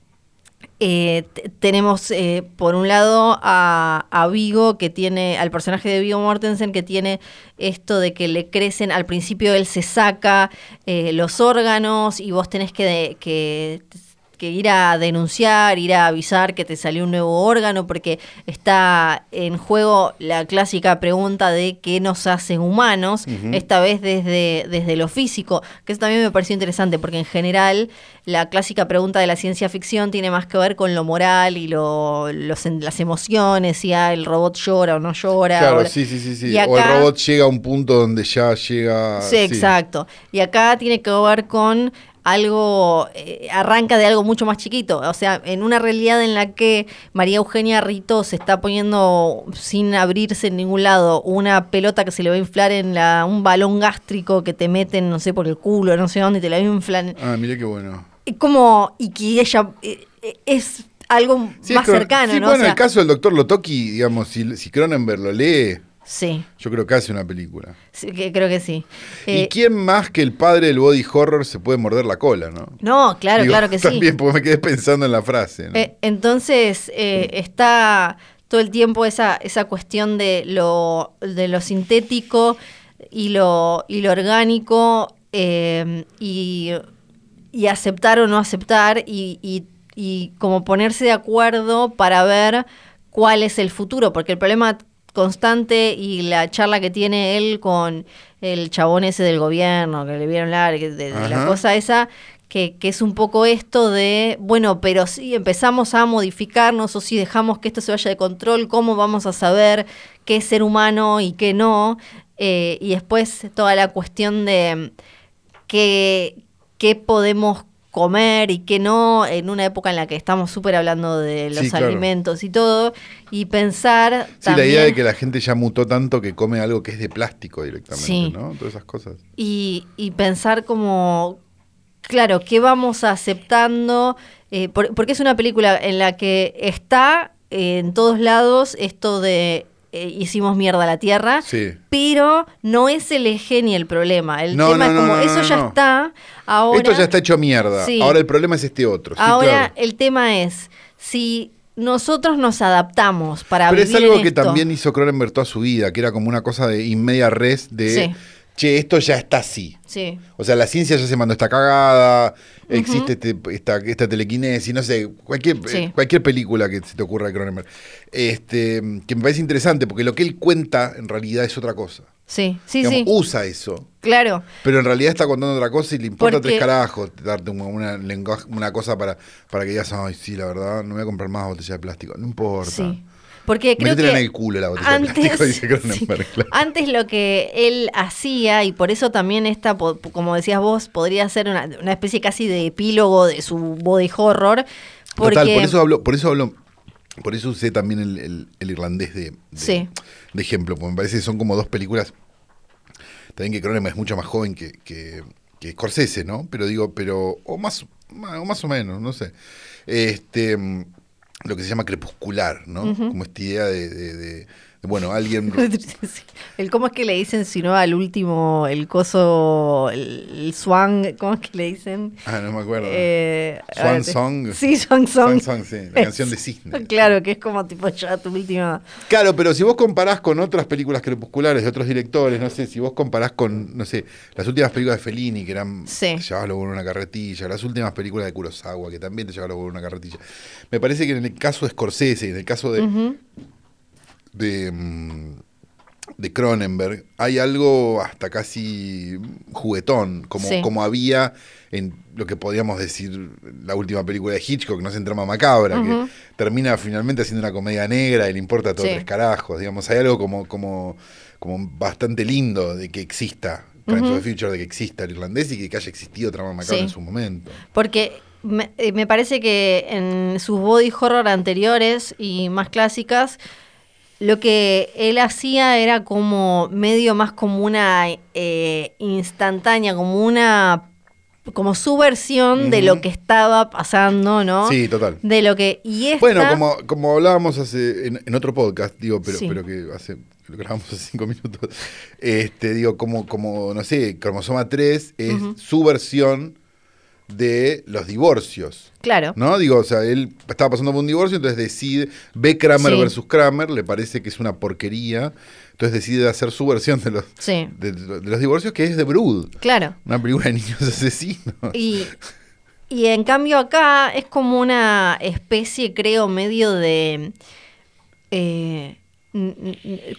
eh, tenemos eh, por un lado a, a, Vigo que tiene, al personaje de Vigo Mortensen que tiene esto de que le crecen, al principio él se saca eh, los órganos y vos tenés que, que que ir a denunciar, ir a avisar que te salió un nuevo órgano, porque está en juego la clásica pregunta de qué nos hace humanos, esta vez desde, desde lo físico, que eso también me pareció interesante, porque en general la clásica pregunta de la ciencia ficción tiene más que ver con lo moral y lo, los, las emociones, si ah, el robot llora o no llora. Claro, sí, sí, sí. sí. o el robot llega a un punto donde ya llega... Sí, exacto. Y acá tiene que ver con algo, eh, arranca de algo mucho más chiquito. O sea, en una realidad en la que María Eugenia Rito se está poniendo sin abrirse en ningún lado una pelota que se le va a inflar en la, un balón gástrico que te meten, no sé, por el culo, no sé dónde, te la inflan. Ah, mire qué bueno. Como, y que ella eh, eh, es algo más cercano, sí, ¿no? Bueno, el caso del doctor Lotoki, digamos, si, si Cronenberg lo lee Sí. Yo creo que hace una película. Sí, que, creo que sí. ¿Y eh, quién más que el padre del body horror se puede morder la cola, no? No, claro, claro que sí. También, porque me quedé pensando en la frase. Eh, entonces, eh, está todo el tiempo esa, esa cuestión de lo, de lo sintético y lo, y lo orgánico y, y, aceptar o no aceptar y, y, y como ponerse de acuerdo para ver cuál es el futuro, porque el problema constante y la charla que tiene él con el chabón ese del gobierno, que le vieron la, de, la cosa esa, que, que, es un poco esto de, bueno, pero si empezamos a modificarnos o si dejamos que esto se vaya de control, ¿cómo vamos a saber qué es ser humano y qué no? Eh, y después toda la cuestión de qué, qué podemos comer y que no en una época en la que estamos súper hablando de los alimentos y todo, y pensar... Sí, la idea de que la gente ya mutó tanto que come algo que es de plástico directamente, ¿no? Todas esas cosas. Y, y pensar como, claro, ¿qué vamos aceptando? Eh, porque es una película en la que está en todos lados esto de eh, hicimos mierda a la Tierra, pero no es el eje ni el problema. El tema es como, eso ya está, ahora... Esto ya está hecho mierda, ahora el problema es este otro. ahora el tema es, si nosotros nos adaptamos para Pero es algo que también hizo Cronenberg toda su vida, que era como una cosa de inmedia res de che, esto ya está así. Sí. O sea, la ciencia ya se mandó esta cagada, existe este, esta, esta telequinesis, no sé, cualquier, eh, cualquier película que se te ocurra de Cronenberg. Este, que me parece interesante, porque lo que él cuenta en realidad es otra cosa. Sí, sí, sí. Usa eso. Claro. Pero en realidad está contando otra cosa y le importa tres carajos darte una, una, cosa para, para que digas, ay, sí, la verdad, no voy a comprar más botellas de plástico. No importa. Sí. Porque creo que en el culo la botella antes, de lo que él hacía, y por eso también esta, como decías vos, podría ser una, especie casi de epílogo de su body horror. Porque... Total, por eso hablo, por eso hablo, por eso usé también el, irlandés de, de, ejemplo, porque me parece que son como dos películas. También que Cronenberg es mucho más joven que, que, que Scorsese, ¿no? Pero digo, pero, o más, o más o menos, no sé. Este lo que se llama crepuscular, ¿no? Como esta idea de, bueno, alguien... el cómo es que le dicen, si no al último, el coso, el, swan, ¿cómo es que le dicen? Ah, no me acuerdo. Eh, swan Song. Sí, Swan Song. Swan Song, sí, la canción de Cisne. Claro, que es como tipo ya tu última... Claro, pero si vos comparás con otras películas crepusculares de otros directores, no sé, si vos comparás con, no sé, las últimas películas de Fellini, que eran... Sí. Te llevabas luego en una carretilla, las últimas películas de Kurosawa, que también te llevabas luego en una carretilla. Me parece que en el caso de Scorsese y en el caso de... de, Cronenberg, hay algo hasta casi juguetón, como, como había en lo que podríamos decir la última película de Hitchcock, no se trama macabra, que termina finalmente haciendo una comedia negra y le importa todo tres carajos. Digamos, hay algo como, como, como bastante lindo de que exista of the Future, de que exista el irlandés y que haya existido trama macabra en su momento. Porque me, eh, me, parece que en sus body horror anteriores y más clásicas lo que él hacía era como medio más como una eh, instantánea, como una como su versión de lo que estaba pasando, ¿no? Sí, total. De lo que. Y esta, Bueno, como, como hablábamos hace en, en otro podcast, digo, pero, Sí. pero que hace lo grabamos hace cinco minutos, este, digo, como, como, no sé, cromosoma 3 es su versión de los divorcios. Claro. ¿No? Digo, o sea, él estaba pasando por un divorcio, entonces decide, ve Kramer Sí. versus Kramer, le parece que es una porquería, entonces decide hacer su versión de los, Sí. de, de los divorcios, que es de Brood, Claro. una película de niños asesinos. Y, y en cambio acá es como una especie, creo, medio de... eh,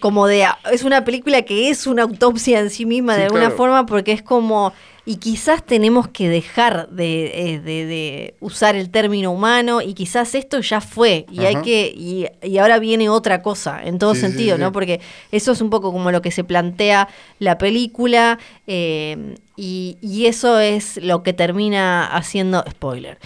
como de... Es una película que es una autopsia en sí misma Sí, de alguna claro. forma porque es como... Y quizás tenemos que dejar de, eh, de- de usar el término humano y quizás esto ya fue y hay que y, y ahora viene otra cosa en todo sí, sentido, sí. ¿no? Porque eso es un poco como lo que se plantea la película eh, y, y eso es lo que termina haciendo, spoiler,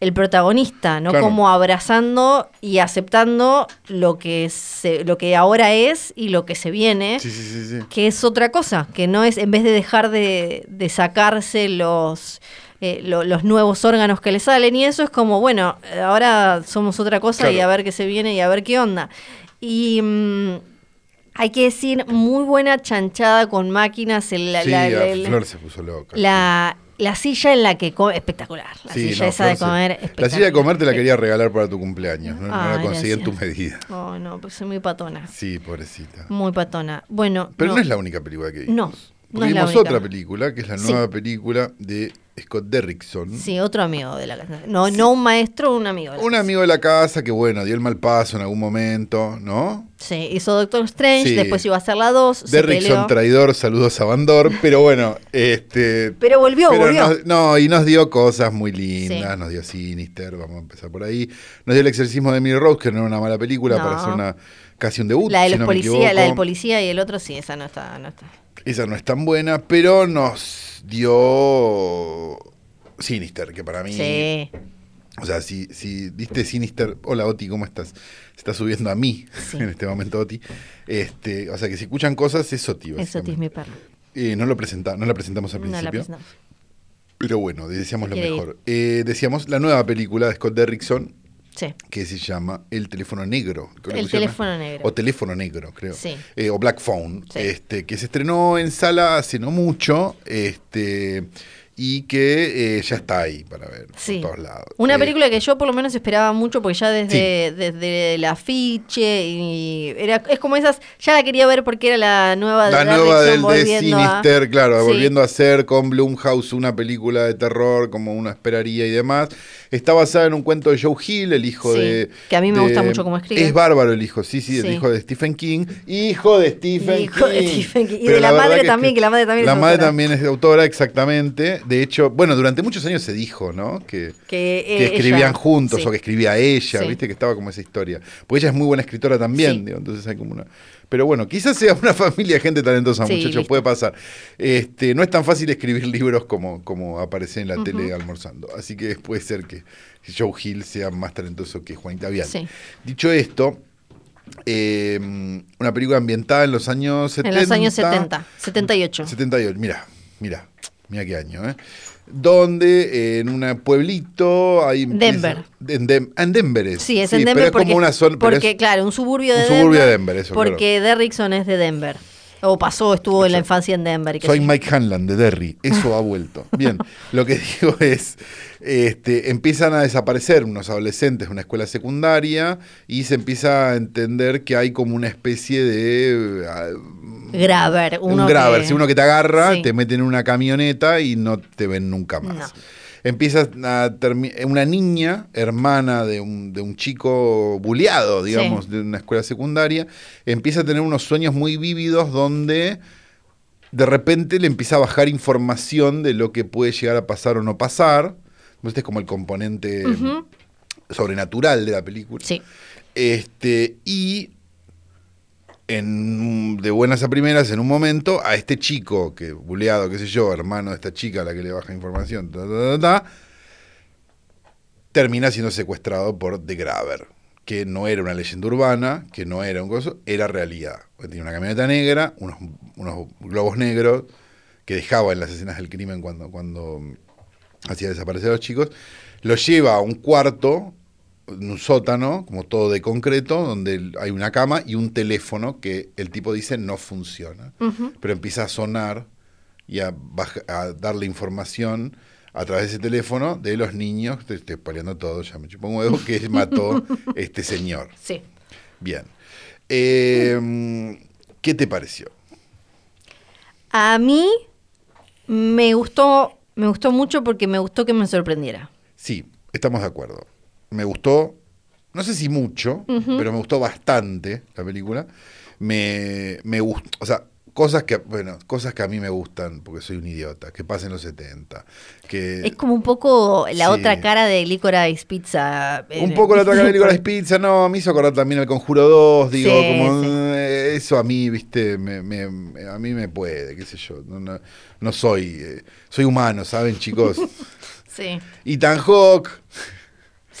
el protagonista, ¿no? Claro. Como abrazando y aceptando lo que, se, lo que ahora es y lo que se viene. Sí, sí, sí, sí. Que es otra cosa, que no es, en vez de dejar de, de sacarse los, eh, lo- los nuevos órganos que le salen, y eso es como, bueno, ahora somos otra cosa y a ver qué se viene y a ver qué onda. Y mm, hay que decir, muy buena chanchada con máquinas. el- la, la- la- Flor se puso loca. la, la silla en la que come, espectacular. La Sí, silla no, esa de comer, La espectacular. silla de comer te la quería regalar para tu cumpleaños, no, no Ah, la conseguí en tu medida. Oh, no, pues soy muy patona. Sí, pobrecita. Muy patona. Bueno, Pero no, es la única película que vimos. No, la vimos otra película, que es la Sí. nueva película de Scott Derrickson. Sí, otro amigo de la casa. No, no un maestro, un amigo. de la Un casa. amigo de la casa que, bueno, dio el mal paso en algún momento, ¿no? Sí, hizo Doctor Strange, Sí. después iba a hacer la 2. se Derrickson traidor, saludos a Bandor, pero bueno, este... Pero volvió, pero volvió. nos- no, y nos dio cosas muy lindas, Sí. nos dio Sinister, vamos a empezar por ahí. Nos dio el exorcismo de Emily Rose, que no era una mala película, No. para hacer una casi un debut. la de si los no me policías, la del policía y el otro sí, esa no está, no está. Esa no es tan buena, pero nos dio Sinister, que para mí. Sí, O sea, si, si diste Sinister. Hola Oti, ¿cómo estás? Se está subiendo a mí Sí. en este momento, Oti. Este, o sea que si escuchan cosas, es Oti. es básicamente. mi perro. Eh, no, lo presenta, no la presentamos al No la principio. presentamos. pero bueno, decíamos lo mejor. Eh, decíamos la nueva película de Scott Derrickson Sí, que se llama El teléfono negro. creo que El teléfono negro. O teléfono negro, creo. Sí. Eh, o Black Phone. Sí. Este, que se estrenó en sala hace no mucho. Este. Y que eh, ya está ahí para ver sí. por todos lados. Una Eh, película que yo por lo menos esperaba mucho porque ya desde, desde el afiche y era, es como esas, ya la quería ver porque era la nueva de La nueva del de a- Sinister, claro, volviendo a ser con Blumhouse una película de terror como uno esperaría y demás. Está basada en un cuento de Joe Hill, el hijo Sí, de... que a mí me de- gusta mucho cómo escribe. Es bárbaro el hijo, sí, sí, el Sí. hijo de Stephen King. Hijo de Stephen Hijo King. de Stephen King. Y Pero de la madre es también, que la madre también es La madre autora. también es autora, exactamente. De hecho, bueno, durante muchos años se dijo, ¿no? Que, Que, que eh, escribían ella- juntos sí. o que escribía ella, viste que estaba como esa historia. Porque ella es muy buena escritora también, digo, entonces hay como una... Pero bueno, quizás sea una familia de gente talentosa, Sí, muchachos, listo. puede pasar. Este, no es tan fácil escribir libros como, como aparece en la tele almorzando, así que puede ser que Joe Hill sea más talentoso que Juan Taviani. Sí. Dicho esto, eh, una película ambientada en los años 70. En los años 70, 78. 78, mira, mira, mira qué año, ¿eh? Donde eh, en un pueblito hay... Denver. En, Dem- en Denver es. Sí, es en pero Denver es porque, como una zona... pero porque es- claro, un suburbio de un Denver. suburbio de Denver, eso, Porque Derrickson es de Denver. O pasó, estuvo en la infancia en Denver. y Soy. Mike Hanlan de Derry, eso ha vuelto. Bien, lo que digo es, este, empiezan a desaparecer unos adolescentes de una escuela secundaria y se empieza a entender que hay como una especie de... ah, Graver. Uno un grabber, que- si uno que te agarra, Sí. te mete en una camioneta y no te ven nunca más. No. Empieza a una niña, hermana de un, de un chico buleado, digamos, de una escuela secundaria, empieza a tener unos sueños muy vívidos donde de repente le empieza a bajar información de lo que puede llegar a pasar o no pasar. Este es como el componente sobrenatural de la película. Sí. Este, y de buenas a primeras, en un momento, a este chico, que buleado, qué sé yo, hermano de esta chica a la que le baja información, termina siendo secuestrado por The Graver, que no era una leyenda urbana, que no era un coso, era realidad. Tenía una camioneta negra, unos, unos globos negros, que dejaba en las escenas del crimen cuando, cuando hacía desaparecer a los chicos, los lleva a un cuarto, un sótano, como todo de concreto, donde hay una cama y un teléfono que el tipo dice no funciona, pero empieza a sonar y a, darle información a través de ese teléfono de los niños, te estoy peleando todo, ya me chupo un huevo, que mató este señor. Sí. Bien. Eh, ¿Qué te pareció? A mí me gustó, me gustó mucho porque me gustó que me sorprendiera. Sí, estamos de acuerdo. Me gustó, no sé si mucho, pero me gustó bastante la película. Me, me gustó, o sea, cosas que, bueno, cosas que a mí me gustan, porque soy un idiota, que pasen los 70. Que, Es como un poco la sí. otra cara de Licorice Pizza. un poco la otra cara de Nicolás Pizza, no, me hizo acordar también el Conjuro 2, digo, Sí, como sí. eh, eso a mí, viste, me, me- a mí me puede, qué sé yo, no, no, no soy, eh, soy humano, ¿saben chicos? Sí, Ethan Hawke,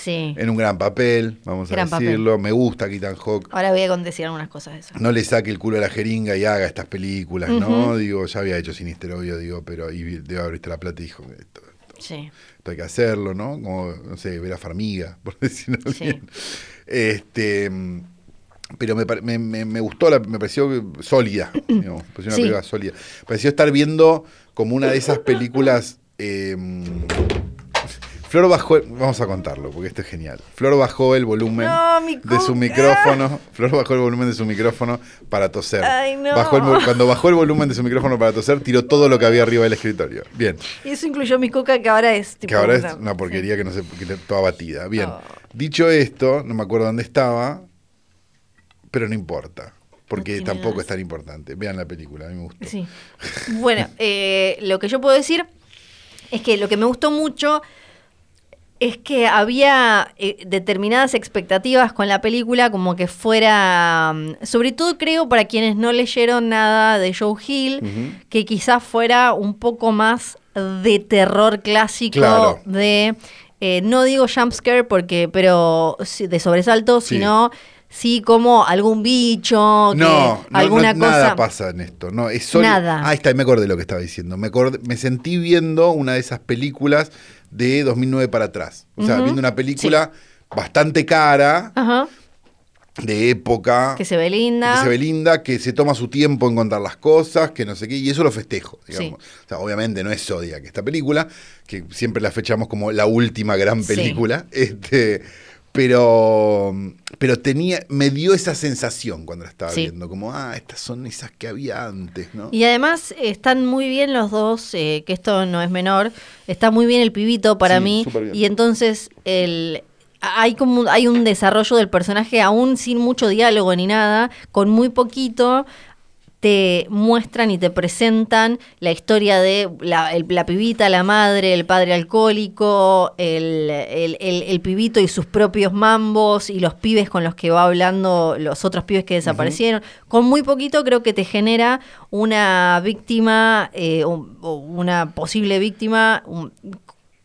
sí. en un gran papel, vamos Gran a decirlo, me gusta Ethan Hawke Ahora voy a decir algunas cosas de eso. no le saque el culo a la jeringa y haga estas películas, ¿no? Digo, ya había hecho Sinister, obvio, digo, pero vi- debe haber visto la plata y dijo, esto, Sí. esto hay que hacerlo, ¿no? Como, no sé, ver a Farmiga, por decirlo Sí. bien. Este, pero me, me, me- me gustó, la- me pareció sólida, digamos, me pareció una Sí. película sólida. Pareció estar viendo como una de esas películas... eh, Flor bajó, el- vamos a contarlo, porque esto es genial. Flor bajó el volumen No, de su micrófono. Flor bajó el volumen de su micrófono para toser. Ay, no. Bajó el vo- cuando bajó el volumen de su micrófono para toser, tiró todo lo que había arriba del escritorio. Bien. Y eso incluyó mi coca que ahora es tipo. Que ahora es una- porquería que no sé, que toda batida. Bien. Oh. Dicho esto, no me acuerdo dónde estaba, pero no importa. Porque tampoco nada. es tan importante. Vean la película, a mí me gustó. Sí. Bueno, eh, lo que yo puedo decir es que lo que me gustó mucho es que había eh, determinadas expectativas con la película, como que fuera, mm, sobre todo creo para quienes no leyeron nada de Joe Hill, que quizás fuera un poco más de terror clásico, Claro. de, eh, no digo jumpscare, porque, pero de sobresalto, Sí. sino sí como algún bicho, que No, no, alguna no, cosa. nada pasa en esto. No, es solo- Nada. Ahí está, me acordé de lo que estaba diciendo. Me, acordé- me sentí viendo una de esas películas de 2009 para atrás. O sea, viendo una película bastante cara, Ajá. de época. Que se ve linda. que se ve linda, que se toma su tiempo en contar las cosas, que no sé qué, y eso lo festejo, Sí. digamos. O sea, obviamente no es Zodiac esta película, que siempre la fechamos como la última gran Sí. película, este, pero, pero tenía, me dio esa sensación cuando la estaba Sí. viendo, como, ah, estas son esas que había antes, ¿no? Y además están muy bien los dos, eh, que esto no es menor, está muy bien el pibito para Sí, mí. Y entonces el, hay como hay un desarrollo del personaje aún sin mucho diálogo ni nada, con muy poquito te muestran y te presentan la historia de la, el- la pibita, la madre, el padre alcohólico, el, el- el- el pibito y sus propios mambos y los pibes con los que va hablando los otros pibes que desaparecieron. Con muy poquito creo que te genera una víctima eh, o- o una posible víctima un-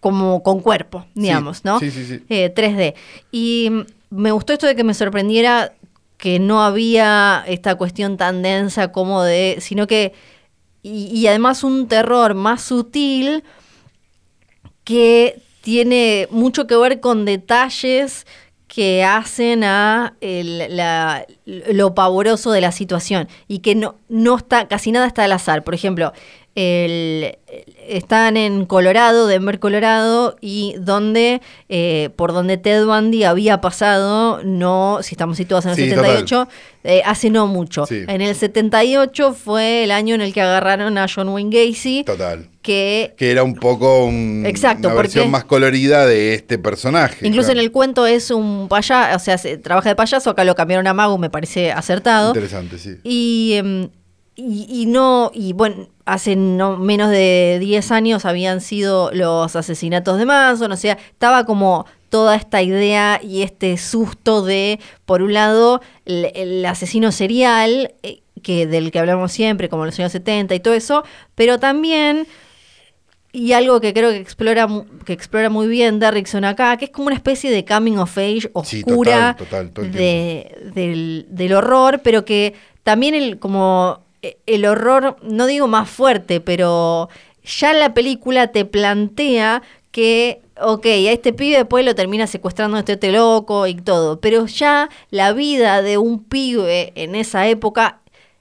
como con cuerpo, digamos, ¿no? Sí, sí, sí. eh, 3D. Y me gustó esto de que me sorprendiera que no había esta cuestión tan densa como de, sino que, y, además un terror más sutil que tiene mucho que ver con detalles que hacen a el- la- lo pavoroso de la situación y que no, no está, casi nada está al azar. Por ejemplo, el- están en Colorado, Denver, Colorado, y donde, eh, por donde Ted Bundy había pasado, no, si estamos situados en el Sí, 78, eh, hace no mucho. Sí. En el 78 fue el año en el que agarraron a John Wayne Gacy, Total. que Que era un poco un- Exacto, una versión más colorida de este personaje. Incluso claro. en el cuento es un payaso, o sea, se- trabaja de payaso, acá lo cambiaron a mago, me parece acertado. Interesante, sí. Y, em, y, y no, y bueno, hace no menos de 10 años habían sido los asesinatos de Manson, o sea, estaba como toda esta idea y este susto de, por un lado, el, el asesino serial, eh, que del que hablamos siempre, como en los años 70 y todo eso, pero también y algo que creo que explora que explora muy bien Derrickson acá, que es como una especie de coming of age Sí, oscura total, total, de, del, del horror, pero que también el como el horror, no digo más fuerte, pero ya la película te plantea que, ok, a este pibe después lo termina secuestrando este, este loco y todo, pero ya la vida de un pibe en esa época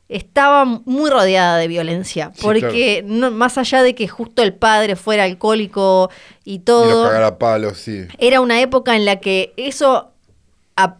estaba muy rodeada de violencia, Sí, porque no- más allá de que justo el padre fuera alcohólico y Y todo, cagar a palos, sí. era una época en la que eso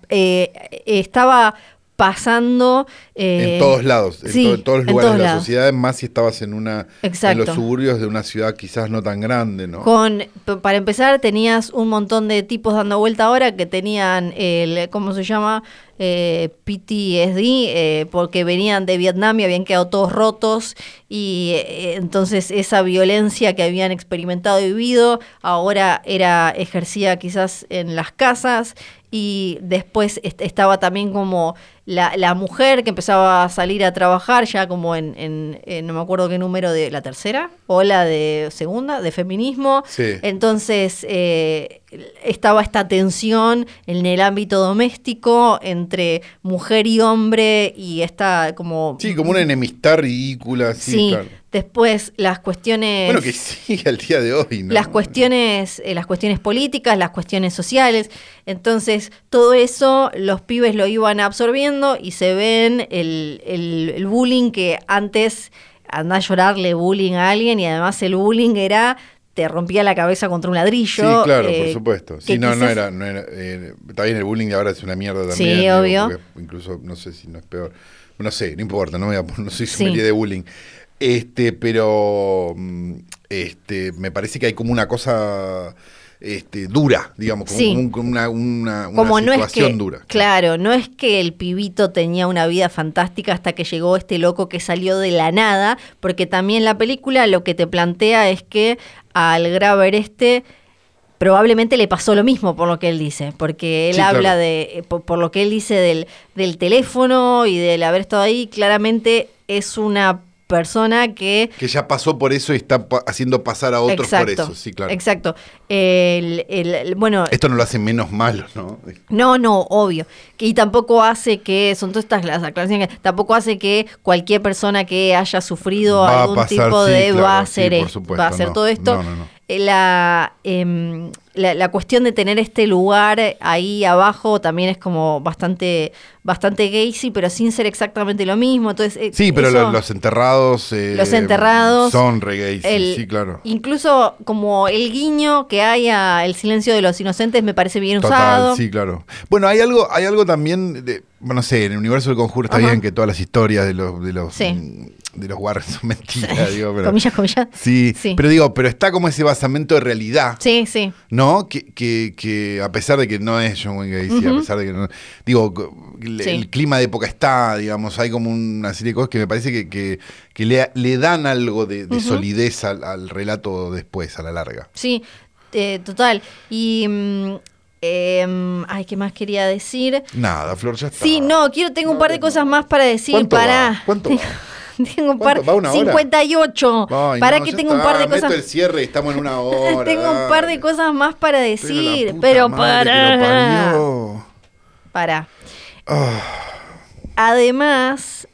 eh, estaba pasando eh, en todos lados, en, sí, to- en todos los lugares todos de la lados. sociedad, más si estabas en una Exacto. en los suburbios de una ciudad quizás no tan grande, ¿no? Con, para empezar, tenías un montón de tipos dando vuelta ahora que tenían el, ¿cómo se llama? Eh, PTSD, eh, porque venían de Vietnam y habían quedado todos rotos y eh, entonces esa violencia que habían experimentado y vivido ahora era ejercida quizás en las casas y después est- estaba también como la, la mujer que empezaba a salir a trabajar ya como en, en- en no me acuerdo qué número de la tercera o la de segunda de feminismo Sí. entonces eh, estaba esta tensión en el ámbito doméstico entre mujer y hombre y esta como Sí, como una enemistad ridícula, sí, Sí, claro. después las cuestiones Bueno, que sigue al día de hoy, ¿no? las cuestiones, eh, las cuestiones políticas, las cuestiones sociales. Entonces, todo eso los pibes lo iban absorbiendo y se ven el, el- el bullying que antes anda a llorarle bullying a alguien y además el bullying era te rompía la cabeza contra un ladrillo. Sí, claro, eh, por supuesto. que Sí, no, no era, no era eh, está bien, el bullying de ahora es una mierda también. Sí, obvio. Incluso, no sé si no es peor. No sé, no importa, no, me voy a, no soy Sí. de bullying. Este, pero mm, este, me parece que hay como una cosa este, dura, digamos, como, Sí. como un- como una, una, una como no es situación que, dura. claro, no es que el pibito tenía una vida fantástica hasta que llegó este loco que salió de la nada, porque también la película lo que te plantea es que al Graver este probablemente le pasó lo mismo por lo que él dice, porque él Sí, habla claro. de, eh, por, por lo que él dice del, del teléfono y del haber estado ahí, claramente es una persona que Que ya pasó por eso y está pa- haciendo pasar a otros por eso, sí, claro. Exacto. El- el- el- bueno, Esto no lo hace menos malo, ¿no? no, no, obvio. Y tampoco hace que, son todas estas las aclaraciones, tampoco hace que cualquier persona que haya sufrido Va algún pasar, tipo sí, de claro, va a hacer supuesto, va a hacer no. todo esto. No, no, Eh, La, em, la, la cuestión de tener este lugar ahí abajo también es como bastante, bastante gacy, pero sin ser exactamente lo mismo. Entonces, eh, Sí, pero eso- lo- los enterrados. eh, Los enterrados, Son re sí, el- sí, claro. Incluso como el guiño que hay a El silencio de los inocentes me parece bien Total, usado. sí, claro. Bueno, hay algo, hay algo también de, bueno, no sé, en el universo del conjuro está Ajá. bien que todas las historias de los, de los, Sí. De los Warren son mentiras, digo, pero. Comillas, comillas. Sí, Sí. pero digo, pero está como ese basamento de realidad, Sí, sí. ¿no? Que, que, que a pesar de que no es John Wayne Gacy, a Ujú. pesar de que no. Digo, el, Sí. el clima de época está, digamos, hay como una serie de cosas que me parece que, que, que le, le dan algo de, solidez al, al relato después, a la larga. Sí, eh, total. Y. mm, em, ay, ¿qué más quería decir? Nada, Flor, ya está. Sí, no, quiero, tengo un par de cosas más para decir. ¿Cuánto para. va? ¿Cuánto va? Tengo un par. ¿Va una hora? 58. Ay, para no, que tengo un está, par de cosas. el cierre y estamos en una hora. tengo un par de cosas más para decir. Pero para. Para. Ah, Además,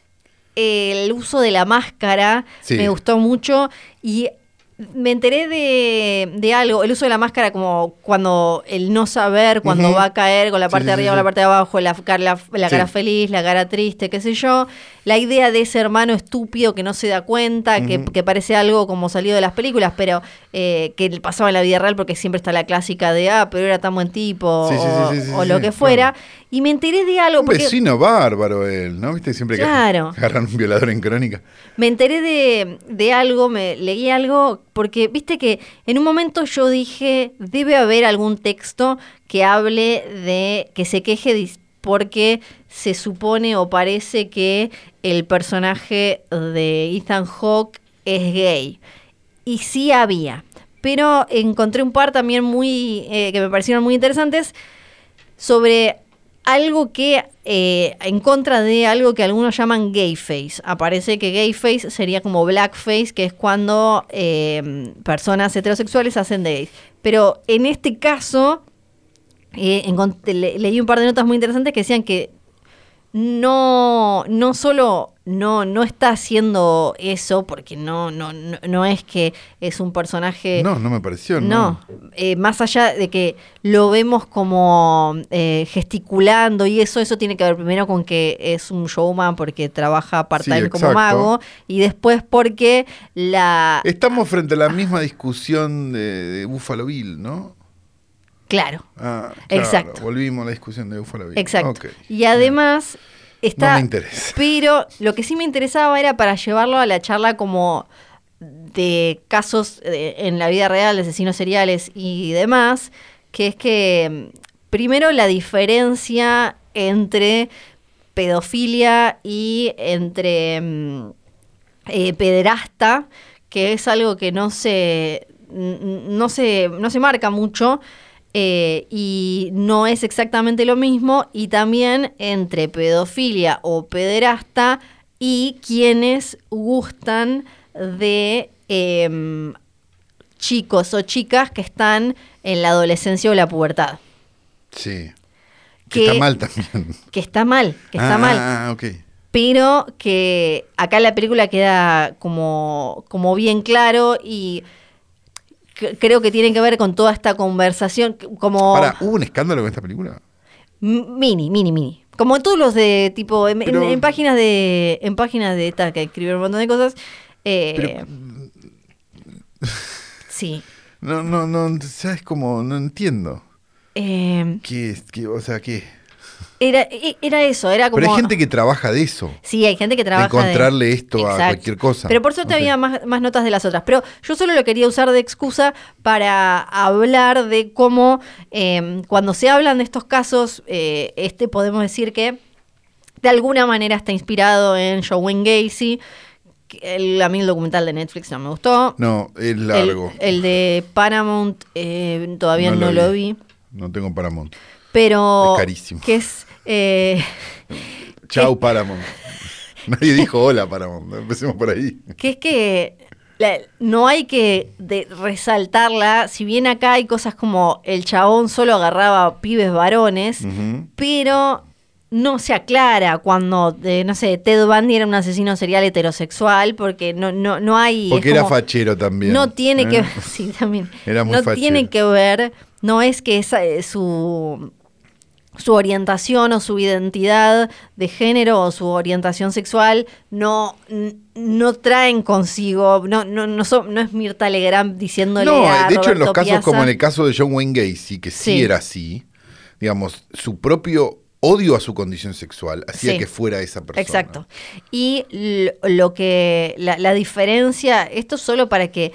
el uso de la máscara Sí. me gustó mucho y me enteré de, de algo, el uso de la máscara como cuando el no saber, cuando va a caer con la parte sí, de arriba sí, o la parte de abajo, la, la, la cara feliz, la cara triste, qué sé yo. La idea de ese hermano estúpido que no se da cuenta, que, que parece algo como salido de las películas, pero eh, que pasaba en la vida real porque siempre está la clásica de, ah, pero era tan buen tipo Sí, o, sí, sí, o sí, lo que fuera. claro. Y me enteré de algo. un porque- vecino bárbaro él, ¿no? ¿Viste? Siempre que Claro. agarran un violador en crónica. Me enteré de, de algo, me leí algo, porque viste que en un momento yo dije, debe haber algún texto que hable de, que se queje porque se supone o parece que el personaje de Ethan Hawke es gay. Y sí había, pero encontré un par también muy, eh, que me parecieron muy interesantes sobre algo que, eh, en contra de algo que algunos llaman gay face. Aparece que gay face sería como blackface, que es cuando eh, personas heterosexuales hacen de gays. Pero en este caso, leí un par de notas muy interesantes que decían que no, no solo no, no está haciendo eso, porque no, no, no, no es que es un personaje. No, no me pareció. No, eh, más allá de que lo vemos como eh, gesticulando y eso, eso tiene que ver primero con que es un showman porque trabaja part-time Sí, como mago y después porque la... Estamos frente a la misma discusión de, de Buffalo Bill, ¿no? Claro, Ah, claro, Exacto. Volvimos a la discusión de Bill. exacto. Y además está... No me interesa. Pero lo que sí me interesaba era para llevarlo a la charla como de casos eh, en la vida real, de asesinos seriales y demás, que es que mm, primero la diferencia entre pedofilia y entre mm, eh, pederasta, que es algo que no se, no se, no se marca mucho eh, y no es exactamente lo mismo, y también entre pedofilia o pederasta y quienes gustan de em, chicos o chicas que están en la adolescencia o la pubertad. Sí. Que Que- está mal también. Que está mal, que está ah, mal. Ah, ok. pero que acá en la película queda como, como bien claro y creo que tiene que ver con toda esta conversación, como Para, ¿hubo un escándalo con esta película? mini, mini, mini. Como todos los de tipo, en, en- Pero- en páginas de, en páginas de esta que escribieron un montón de cosas. eh, Pero- sí. No, no, no, ¿sabes cómo? No entiendo. Eh, ¿Qué es? ¿Qué, o sea, ¿qué? Era, e- era eso, era como... Pero hay gente que trabaja de eso. Sí, hay gente que De trabaja encontrarle esto a cualquier cosa. Pero por suerte Ok. había más, más notas de las otras. Pero yo solo lo quería usar de excusa para hablar de cómo eh, cuando se hablan de estos casos, eh, este podemos decir que de alguna manera está inspirado en Joe Wayne Gacy. El, a mí el documental de Netflix no me gustó. No, es largo. el de Paramount eh, todavía no, lo vi. No tengo Paramount. Pero Es carísimo. que es eh, Chau, Paramount. Nadie dijo hola, Paramount. Empecemos por ahí. que es que la- no hay que de- resaltarla, si bien acá hay cosas como el chabón solo agarraba pibes varones, pero no se aclara cuando, eh, no sé, Ted Bundy era un asesino serial heterosexual, porque no, no, no hay... Porque era fachero también. No tiene ¿eh? que sí, también. Era muy no fachero. tiene que ver, no es que esa, eh, su su orientación o su identidad de género o su orientación sexual no, no traen consigo, no, no, no, son- no es Mirta Legrand diciéndole No, a de hecho en los casos como en el caso de John Wayne Gacy, que sí, Sí. era así, digamos, su propio odio a su condición sexual hacía Sí. que fuera esa persona. Exacto. Y lo que, la, la diferencia, esto solo para que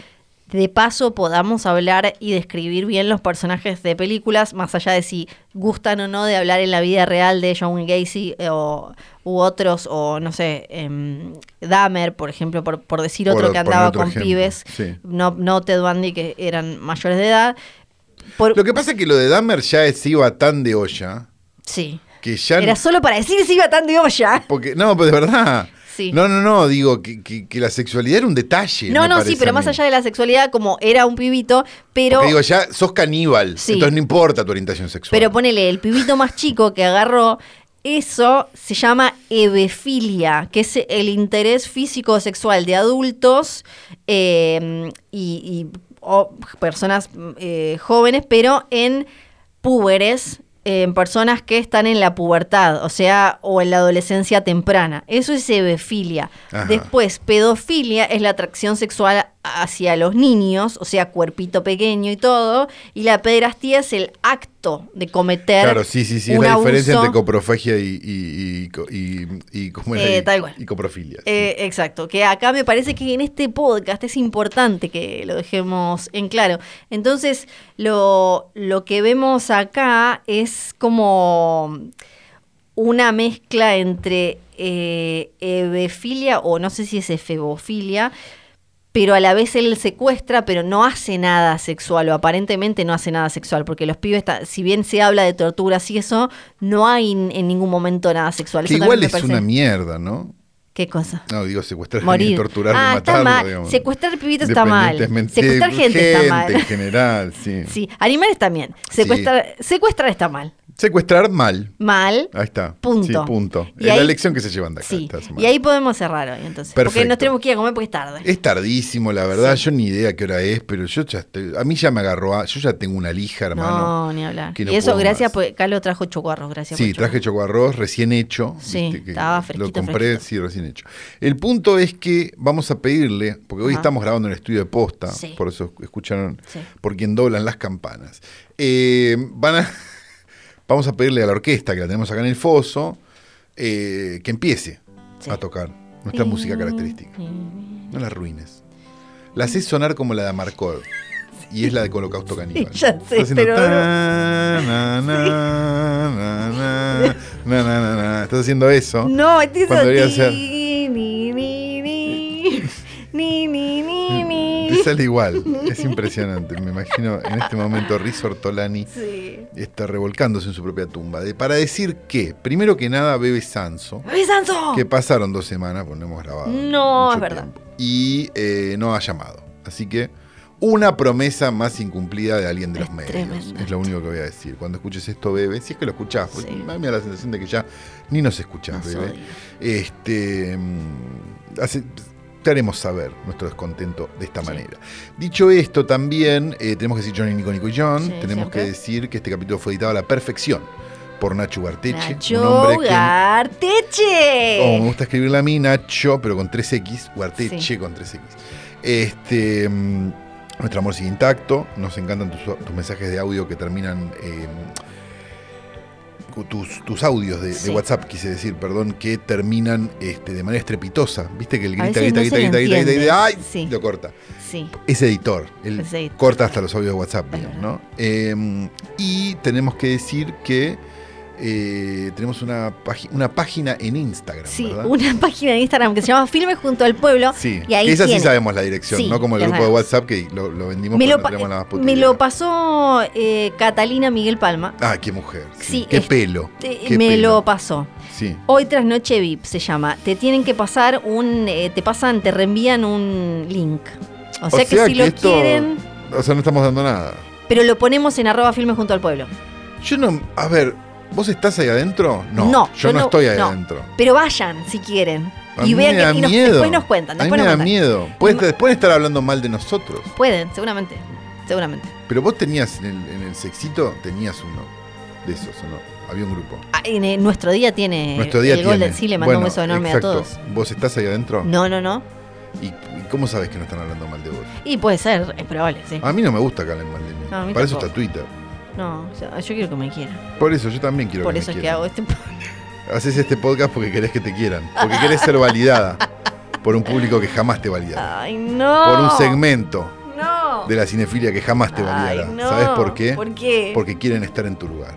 de paso podamos hablar y describir bien los personajes de películas, más allá de si gustan o no de hablar en la vida real de John Gacy eh, o, u otros, o no sé, em, Dahmer, por ejemplo, por, por decir Por otro que andaba otro con ejemplo, pibes, sí. no, no Ted Bundy, que eran mayores de edad. Por, Lo que pasa es que lo de Dahmer ya se iba tan de olla sí. que ya... Era solo para decir si iba tan de olla. Porque, no, pero de verdad. Sí. No, no, no, digo que, que- que la sexualidad era un detalle. No, no, sí, pero más allá de la sexualidad, como era un pibito, pero, Porque digo, ya sos caníbal, Sí. entonces no importa tu orientación sexual. pero ponele el pibito más chico que agarró, eso se llama ebefilia, que es el interés físico sexual de adultos eh, y, y- o personas eh, jóvenes, pero en púberes, en personas que están en la pubertad, o sea, o en la adolescencia temprana. Eso es ebefilia. Después, pedofilia es la atracción sexual hacia los niños, o sea, cuerpito pequeño y todo, y la pederastía es el acto de cometer Claro, sí, sí, sí, es la diferencia entre coprofagia y, y, y, ¿cómo era? Eh, Y- tal cual. y coprofilia. sí. Eh, exacto, que acá me parece que en este podcast es importante que lo dejemos en claro. Entonces, lo, lo que vemos acá es como una mezcla entre eh, ebefilia o no sé si es efebofilia, pero a la vez él secuestra, pero no hace nada sexual, o aparentemente no hace nada sexual, porque los pibes, ta- si bien se habla de torturas y eso, no hay en ningún momento nada sexual. que Eso igual es parece- una mierda, ¿no? ¿Qué cosa? No, digo, secuestrar Morir. torturarlo, ah, matarlo. está mal. digamos. Secuestrar pibitos está mal. Secuestrar gente, está mal. en general, sí. Sí, animales también. Secuestrar, secuestrar está mal. Secuestrar mal. Mal. Ahí está. Punto. Sí, punto. Y es ahí- la lección que se llevan de acá. Sí. Y ahí podemos cerrar hoy, entonces. Porque nos tenemos que ir a comer porque es tarde. Es tardísimo, la verdad. Yo ni idea qué hora es, pero yo ya estoy- a mí ya me agarró. a- yo ya tengo una lija, hermano. no, ni hablar. no y eso gracias, más. porque Calo trajo chocuarros, gracias. Sí, por traje chocoarroz recién hecho. Sí, viste, que estaba Lo fresquito, compré, fresquito. sí, recién hecho. El punto es que vamos a pedirle, porque hoy Ajá. estamos grabando en el estudio de posta, Sí. por eso escucharon, Sí. por quien doblan las campanas. Eh, van a, vamos a pedirle a la orquesta que la tenemos acá en el foso eh, que empiece Sí. a tocar nuestra música característica. No la arruines. La haces sonar como la de Amarcord. Y es la de Holocausto Caníbal. ya sé, Está haciendo pero-. Estás haciendo eso. No, es Cuando debería ti, ser- sale igual. Es impresionante. Me imagino en este momento Riz Ortolani Sí. está revolcándose en su propia tumba. De- para decir que, primero que nada, Bebe Sanso. ¡Bebe Sanso! Que pasaron dos semanas, pues no hemos grabado. No, es verdad. tiempo. Y eh, no ha llamado. Así que una promesa más incumplida de alguien de los medios. Es lo único que voy a decir. Cuando escuches esto, Bebe, si es que lo escuchás, porque Sí. me da la sensación de que ya ni nos escuchás, odio. Este, mm, hace- te haremos saber nuestro descontento de esta manera. Dicho esto, también eh, tenemos que decir Johnny, Nico, Nico y John. Sí, tenemos siempre. que decir que este capítulo fue editado a la perfección por Nacho Garteche. Nacho un hombre que Garteche. como me gusta escribirla a mí, Nacho, pero con 3X, Guarteche Sí. con 3X. Este, mm, nuestro amor sigue intacto, nos encantan tus, tus mensajes de audio que terminan, eh, tus, tus audios de, de Sí. WhatsApp, quise decir, perdón, que terminan este, de manera estrepitosa. Viste que el grita, grita, no grita, grita, grita, grita, grita, ¡ay! Sí. Lo corta. Sí. Es editor, él Es editor. corta hasta los audios de WhatsApp, bien. ¿no? Eh, y tenemos que decir que eh, tenemos una, una página en Instagram, Sí, ¿verdad? una página de Instagram que se llama Filme junto al pueblo. Sí, y ahí esa sí sabemos la dirección, Sí, no como el grupo de. WhatsApp que lo, lo vendimos Me lo, no la más me lo pasó eh, Catalina Miguel Palma. Ah, qué mujer. Sí, Sí, qué es- pelo. Eh, qué me pelo. lo pasó. Sí. Hoy tras noche VIP se llama. Te tienen que pasar un. eh, te pasan, te reenvían un link. O sea, que si lo esto- quieren. O sea, no estamos dando nada. Pero lo ponemos en arroba filme junto al pueblo. Yo no. A ver, ¿vos estás ahí adentro? No. No, yo yo no, no- estoy ahí no. adentro. Pero vayan si quieren. A y mí vean me da que y nos- miedo. después nos cuentan. a mí Después me da cuentan. miedo. Pueden, pueden estar hablando mal de nosotros. Pueden, seguramente. Seguramente. Pero vos tenías en el, en el sexito, tenías uno de esos, ¿o no? Había un grupo. Ah, en eh, nuestro día tiene. Nuestro día el tiene. Golden sí le mandó Bueno, un beso enorme exacto. a todos. ¿Vos estás ahí adentro? No, no, no. ¿Y, cómo sabes que no están hablando mal de vos? Y puede ser, es probable, sí. A mí no me gusta que hablen mal de mí. No, Para eso tampoco. está Twitter. No, o sea, yo quiero que me quieran. Por eso yo también quiero Por que eso me es que quieran. hago este. Haces este podcast porque querés que te quieran. Porque querés ser validada por un público que jamás te valida. Ay, no. Por un segmento No. de la cinefilia que jamás te Ay, validará. no. ¿Sabes por qué? ¿Por qué? Porque quieren estar en tu lugar.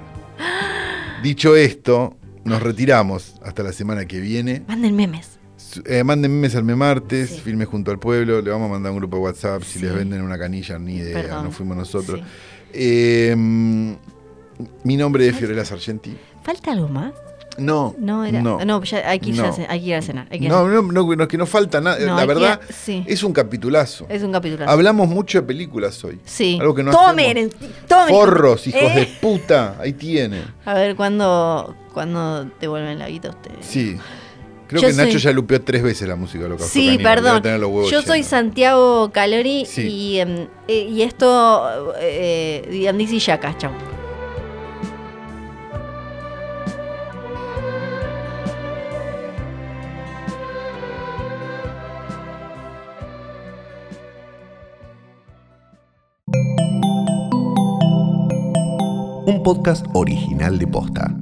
Dicho esto, nos retiramos hasta la semana que viene. Manden memes. Eh, manden memes al Memartes, Sí. filme junto al pueblo. Le vamos a mandar un grupo de WhatsApp. Si Sí. les venden una canilla, ni idea. Perdón. No fuimos nosotros. Sí. Eh, mi nombre es Fiorella Sargenti. ¿Falta algo más? No, No, era. no. No, ya hay que, No. a, ce- hay que ir a cenar. hay que No, no, no, no, que no falta nada. La verdad, a- sí. es un capitulazo. Es un capítulo. Hablamos mucho de películas hoy. Sí. Algo que no tomen, tomen. Forros, hijos Eh. de puta. Ahí tienen. A ver, ¿cuándo, cuándo devuelven la guita ustedes? Sí. Creo Yo que Nacho soy- ya lupeó tres veces la música Holocausto Sí, perdón. Yo soy. Santiago Calori Sí. y, em, eh, y esto. Eh, y Andis y Yacas, chau. Un podcast original de Posta.